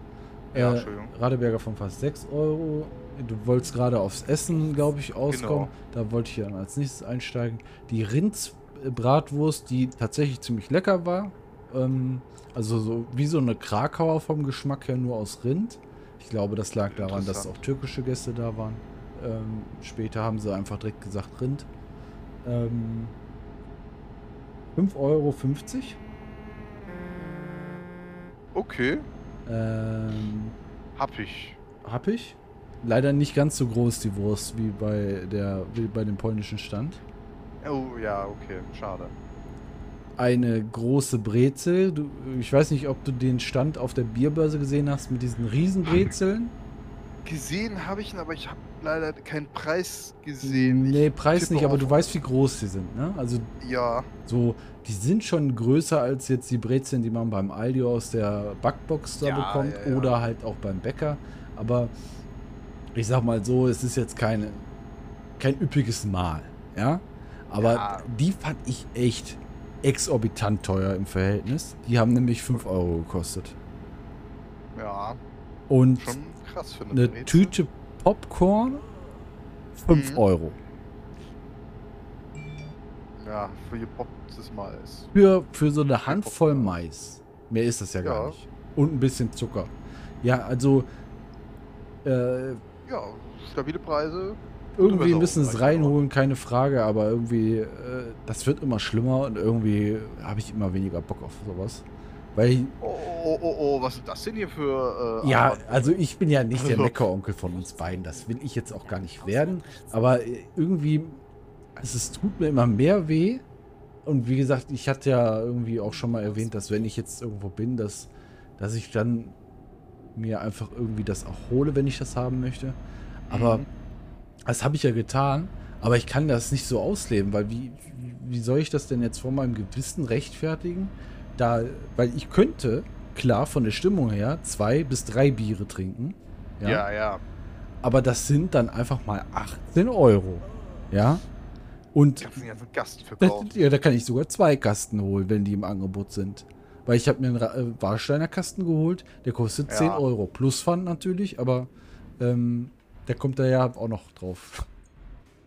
[SPEAKER 2] Ja,
[SPEAKER 1] äh,
[SPEAKER 2] Entschuldigung.
[SPEAKER 1] Radeberger vom Fass 6 Euro. Du wolltest gerade aufs Essen, glaube ich, auskommen.
[SPEAKER 2] Genau.
[SPEAKER 1] Da wollte ich dann als nächstes einsteigen. Die Rindsbratwurst, die tatsächlich ziemlich lecker war. Ähm, also so wie so eine Krakauer vom Geschmack her, nur aus Rind. Ich glaube, das lag daran, dass auch türkische Gäste da waren. Ähm, später haben sie einfach direkt gesagt Rind. Ähm, 5,50 Euro.
[SPEAKER 2] Okay,
[SPEAKER 1] Ähm,
[SPEAKER 2] hab ich.
[SPEAKER 1] hab ich. Leider nicht ganz so groß die Wurst wie bei der wie bei dem polnischen Stand.
[SPEAKER 2] Oh, ja, okay, schade.
[SPEAKER 1] Eine große Brezel. Du, ich weiß nicht, ob du den Stand auf der Bierbörse gesehen hast mit diesen Riesenbrezeln.
[SPEAKER 2] Gesehen habe ich ihn, aber ich habe leider keinen Preis gesehen.
[SPEAKER 1] Nee,
[SPEAKER 2] Ich
[SPEAKER 1] Preis nicht, aber
[SPEAKER 2] auf-
[SPEAKER 1] du weißt, wie groß die sind, ne? Also
[SPEAKER 2] Ja,
[SPEAKER 1] so, die sind schon größer als jetzt die Brezeln, die man beim Aldi aus der Backbox da
[SPEAKER 2] Ja,
[SPEAKER 1] bekommt
[SPEAKER 2] ja, ja.
[SPEAKER 1] oder halt auch beim Bäcker. Aber ich sag mal so, es ist jetzt keine, kein üppiges Mahl, ja? Aber die fand ich echt exorbitant teuer im Verhältnis. Die haben nämlich 5 Euro gekostet.
[SPEAKER 2] ja,
[SPEAKER 1] Und
[SPEAKER 2] krass für eine,
[SPEAKER 1] eine
[SPEAKER 2] Brezel.
[SPEAKER 1] Tüte Popcorn 5
[SPEAKER 2] Mhm.
[SPEAKER 1] Euro.
[SPEAKER 2] Ja, für gepopptes Mais.
[SPEAKER 1] Für, für so eine Handvoll. Mais. Mehr ist das ja gar
[SPEAKER 2] Ja.
[SPEAKER 1] nicht. Und ein bisschen Zucker. Ja, also äh,
[SPEAKER 2] Ja, stabile Preise.
[SPEAKER 1] irgendwie müssen es reinholen, keine Frage, aber irgendwie, äh, das wird immer schlimmer und irgendwie habe ich immer weniger Bock auf sowas. Weil,
[SPEAKER 2] Oh, oh, oh, oh, was ist das denn hier für. Äh,
[SPEAKER 1] ja, also ich bin ja nicht der
[SPEAKER 2] Also-
[SPEAKER 1] Meckeronkel von uns beiden, das will ich jetzt auch gar nicht werden, aber äh, irgendwie, also es tut mir immer mehr weh. Und wie gesagt, ich hatte ja irgendwie auch schon mal erwähnt, dass wenn ich jetzt irgendwo bin, dass, dass ich dann mir einfach irgendwie das auch hole, wenn ich das haben möchte. Aber
[SPEAKER 2] Mhm.
[SPEAKER 1] das habe ich ja getan, aber ich kann das nicht so ausleben, weil wie, wie soll ich das denn jetzt vor meinem Gewissen rechtfertigen? Da, weil ich könnte, klar, von der Stimmung her, zwei bis drei Biere trinken. Ja.
[SPEAKER 2] Ja, ja.
[SPEAKER 1] Aber das sind dann einfach mal 18 Euro. Ja. Und
[SPEAKER 2] du den ganzen Gasten
[SPEAKER 1] das,
[SPEAKER 2] verkaufen.
[SPEAKER 1] ja, da kann ich sogar zwei Kasten holen, wenn die im Angebot sind. Weil ich habe mir einen äh, Warsteiner Kasten geholt, der kostet
[SPEAKER 2] Ja.
[SPEAKER 1] 10 Euro. Plus Pfand natürlich, aber ähm, der kommt da ja auch noch drauf.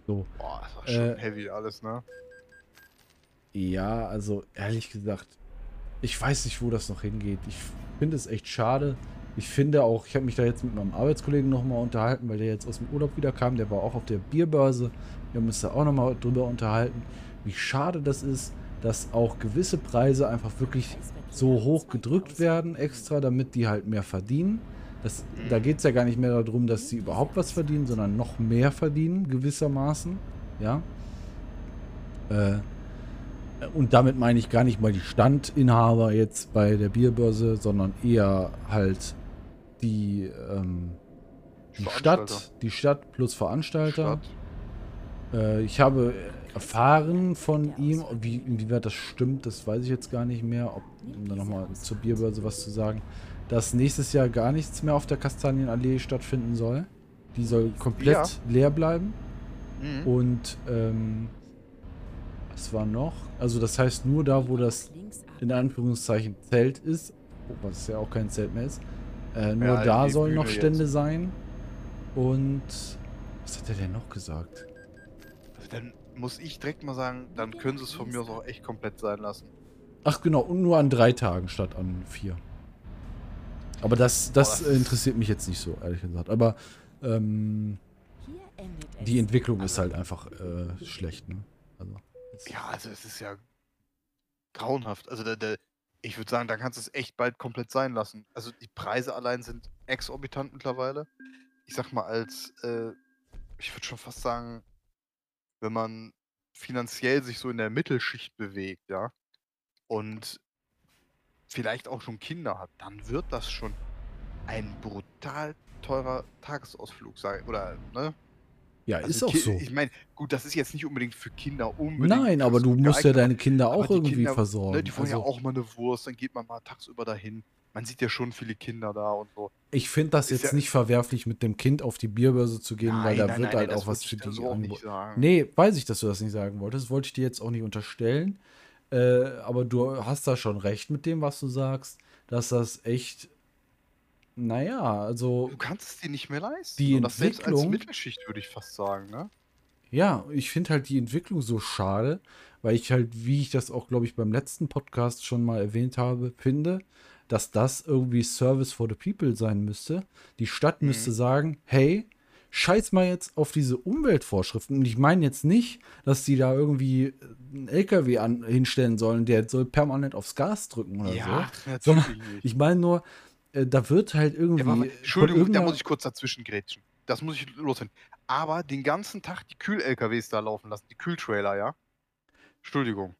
[SPEAKER 1] So.
[SPEAKER 2] Boah, das war schon
[SPEAKER 1] Äh,
[SPEAKER 2] heavy alles, ne?
[SPEAKER 1] Ja, also ehrlich gesagt, ich weiß nicht, wo das noch hingeht. Ich finde es echt schade. Ich finde auch, ich habe mich da jetzt mit meinem Arbeitskollegen nochmal unterhalten, weil der jetzt aus dem Urlaub wieder kam. Der war auch auf der Bierbörse. Wir haben uns da auch nochmal drüber unterhalten, wie schade das ist, dass auch gewisse Preise einfach wirklich so hoch gedrückt werden extra, damit die halt mehr verdienen. Das, da geht es ja gar nicht mehr darum, dass sie überhaupt was verdienen, sondern noch mehr verdienen, gewissermaßen. Ja. Äh, und damit meine ich gar nicht mal die Standinhaber jetzt bei der Bierbörse, sondern eher halt die, ähm, die. Stadt, die Stadt plus Veranstalter.
[SPEAKER 2] Stadt.
[SPEAKER 1] Äh, ich habe erfahren von ihm, wie, inwieweit das stimmt, das weiß ich jetzt gar nicht mehr, ob, um da nochmal zur Bierbörse was zu sagen, dass nächstes Jahr gar nichts mehr auf der Kastanienallee stattfinden soll. Die soll komplett
[SPEAKER 2] Ja.
[SPEAKER 1] leer bleiben.
[SPEAKER 2] Mhm.
[SPEAKER 1] Und ähm, was war noch? Also das heißt nur da, wo das in Anführungszeichen Zelt ist, was ja auch kein Zelt mehr ist, äh, nur
[SPEAKER 2] Ja,
[SPEAKER 1] da sollen noch Stände
[SPEAKER 2] jetzt.
[SPEAKER 1] sein. Und was hat er denn noch gesagt?
[SPEAKER 2] Also dann muss ich direkt mal sagen, dann können sie es von mir aus auch echt komplett sein lassen.
[SPEAKER 1] Ach genau, und nur an drei Tagen statt an vier. Aber das, das,
[SPEAKER 2] Boah, das-
[SPEAKER 1] interessiert mich jetzt nicht so, ehrlich gesagt. Aber ähm,
[SPEAKER 3] Hier endet es.
[SPEAKER 1] die Entwicklung ist halt einfach äh, schlecht, ne? Also,
[SPEAKER 2] Ja, also es ist ja grauenhaft. Also der, der, ich würde sagen, da kannst du es echt bald komplett sein lassen. Also die Preise allein sind exorbitant mittlerweile. Ich sag mal, als, äh, ich würde schon fast sagen, wenn man finanziell sich so in der Mittelschicht bewegt, ja, und vielleicht auch schon Kinder hat, dann wird das schon ein brutal teurer Tagesausflug sein. Oder, ne?
[SPEAKER 1] Ja,
[SPEAKER 2] Also
[SPEAKER 1] ist auch so.
[SPEAKER 2] Ich meine, gut, das ist jetzt nicht unbedingt für Kinder unbedingt.
[SPEAKER 1] Nein, aber du musst ja deine Kinder auch irgendwie
[SPEAKER 2] Kinder,
[SPEAKER 1] versorgen.
[SPEAKER 2] Ne, die wollen ja
[SPEAKER 1] Also,
[SPEAKER 2] auch mal eine Wurst, dann geht man mal tagsüber dahin. Man sieht ja schon viele Kinder da und so.
[SPEAKER 1] ich finde das
[SPEAKER 2] ist
[SPEAKER 1] jetzt
[SPEAKER 2] ja-
[SPEAKER 1] nicht verwerflich, mit dem Kind auf die Bierbörse zu gehen, weil da
[SPEAKER 2] nein,
[SPEAKER 1] wird
[SPEAKER 2] nein,
[SPEAKER 1] halt auch was für
[SPEAKER 2] ich da
[SPEAKER 1] die
[SPEAKER 2] so
[SPEAKER 1] angeboten. Nee, weiß ich, dass du das nicht sagen wolltest. Wollte ich dir jetzt auch nicht unterstellen. Äh, aber du hast da schon recht mit dem, was du sagst, dass das echt, naja, also
[SPEAKER 2] Du kannst es dir nicht mehr leisten.
[SPEAKER 1] Die
[SPEAKER 2] und das selbst als Mittelschicht würde ich fast sagen, ne?
[SPEAKER 1] Ja, ich finde halt die Entwicklung so schade, weil ich halt, wie ich das auch, glaube ich, beim letzten Podcast schon mal erwähnt habe, finde, dass das irgendwie Service for the People sein müsste. Die Stadt
[SPEAKER 2] Mhm.
[SPEAKER 1] müsste sagen, hey, scheiß mal jetzt auf diese Umweltvorschriften. Und ich meine jetzt nicht, dass die da irgendwie einen LKW an, hinstellen sollen, der soll permanent aufs Gas drücken oder so. Sondern ich meine nur, äh, da wird halt irgendwie.
[SPEAKER 2] Ja, aber, Entschuldigung, da muss ich kurz dazwischen grätschen. Das muss ich loswerden. Aber den ganzen Tag die Kühl-LKWs da laufen lassen, die Kühltrailer, ja? Entschuldigung.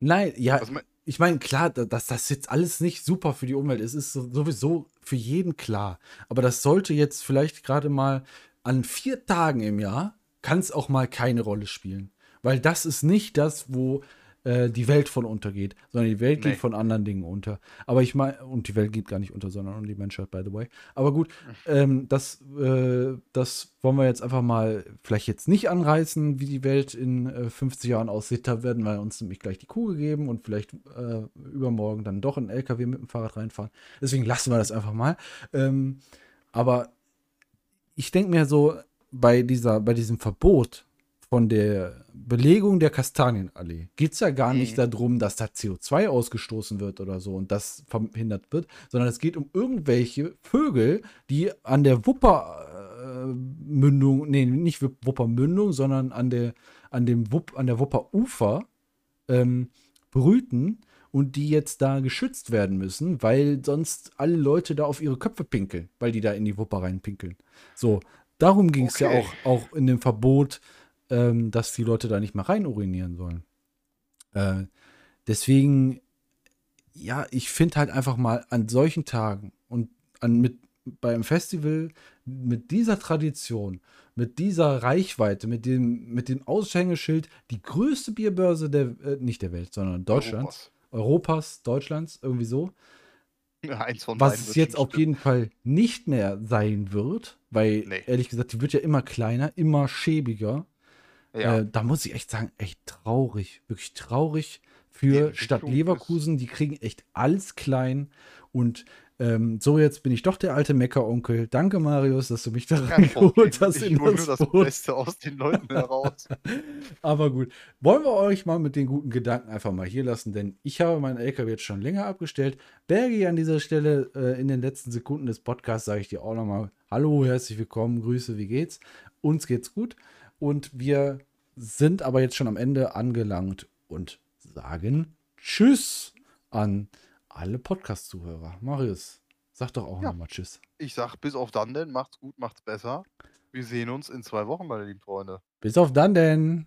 [SPEAKER 1] Nein, ja,
[SPEAKER 2] mein,
[SPEAKER 1] ich meine, klar, da- dass das jetzt alles nicht super für die Umwelt ist, ist so- sowieso für jeden klar. Aber das sollte jetzt vielleicht gerade mal an vier Tagen im Jahr, kann es auch mal keine Rolle spielen. Weil das ist nicht das, wo äh, die Welt von untergeht, sondern die Welt
[SPEAKER 2] Nee.
[SPEAKER 1] geht von anderen Dingen unter. Aber ich meine, und die Welt geht gar nicht unter, sondern um die Menschheit, by the way. Aber gut, ähm, das, äh, das wollen wir jetzt einfach mal vielleicht jetzt nicht anreißen, wie die Welt in äh, 50 Jahren aussieht. Da werden wir uns nämlich gleich die Kugel geben und vielleicht äh, übermorgen dann doch in einen LKW mit dem Fahrrad reinfahren. Deswegen lassen wir das einfach mal. Ähm, aber ich denke mir so, bei, dieser, bei diesem Verbot von der Belegung der Kastanienallee geht es ja gar nicht
[SPEAKER 2] Mhm.
[SPEAKER 1] darum, dass da CO2 ausgestoßen wird oder so und das verhindert wird, sondern es geht um irgendwelche Vögel, die an der Wuppermündung, nee, nicht Wuppermündung, sondern an der, an dem Wupp, an der Wupperufer ähm, brüten und die jetzt da geschützt werden müssen, weil sonst alle Leute da auf ihre Köpfe pinkeln, weil die da in die Wupper reinpinkeln. So, darum ging es ja
[SPEAKER 2] Okay.
[SPEAKER 1] auch, auch in dem Verbot, ähm, dass die Leute da nicht mehr rein urinieren sollen. Äh, deswegen, ja, ich finde halt einfach mal an solchen Tagen und an, mit, beim Festival mit dieser Tradition, mit dieser Reichweite, mit dem, mit dem Aushängeschild, die größte Bierbörse der, äh, nicht der Welt, sondern Deutschlands, Europas, Deutschlands, irgendwie so,
[SPEAKER 2] Europas. Von
[SPEAKER 1] was es jetzt auf jeden Fall nicht mehr sein wird, weil
[SPEAKER 2] Nee.
[SPEAKER 1] ehrlich gesagt, die wird ja immer kleiner, immer schäbiger.
[SPEAKER 2] Ja.
[SPEAKER 1] Äh, da muss ich echt sagen, echt traurig, wirklich traurig
[SPEAKER 2] Die
[SPEAKER 1] für
[SPEAKER 2] Entwicklung
[SPEAKER 1] Stadt Leverkusen. Die kriegen echt alles klein und Ähm, so, jetzt bin ich doch der alte Meckeronkel. Danke, Marius, dass du mich da reingeholt hast
[SPEAKER 2] Ich
[SPEAKER 1] in
[SPEAKER 2] hole
[SPEAKER 1] das
[SPEAKER 2] nur das
[SPEAKER 1] Boot.
[SPEAKER 2] Beste aus den Leuten heraus.
[SPEAKER 1] Aber gut, wollen wir euch mal mit den guten Gedanken einfach mal hier lassen, denn ich habe meinen LKW jetzt schon länger abgestellt. Bergi, an dieser Stelle äh, in den letzten Sekunden des Podcasts sage ich dir auch nochmal Hallo, herzlich willkommen, Grüße, wie geht's? Uns geht's gut und wir sind aber jetzt schon am Ende angelangt und sagen Tschüss an alle Podcast-Zuhörer. Marius, sag doch auch
[SPEAKER 2] Ja.
[SPEAKER 1] nochmal Tschüss.
[SPEAKER 2] Ich sag bis auf dann denn, macht's gut, macht's besser. Wir sehen uns in zwei Wochen, meine lieben Freunde.
[SPEAKER 1] Bis auf dann denn.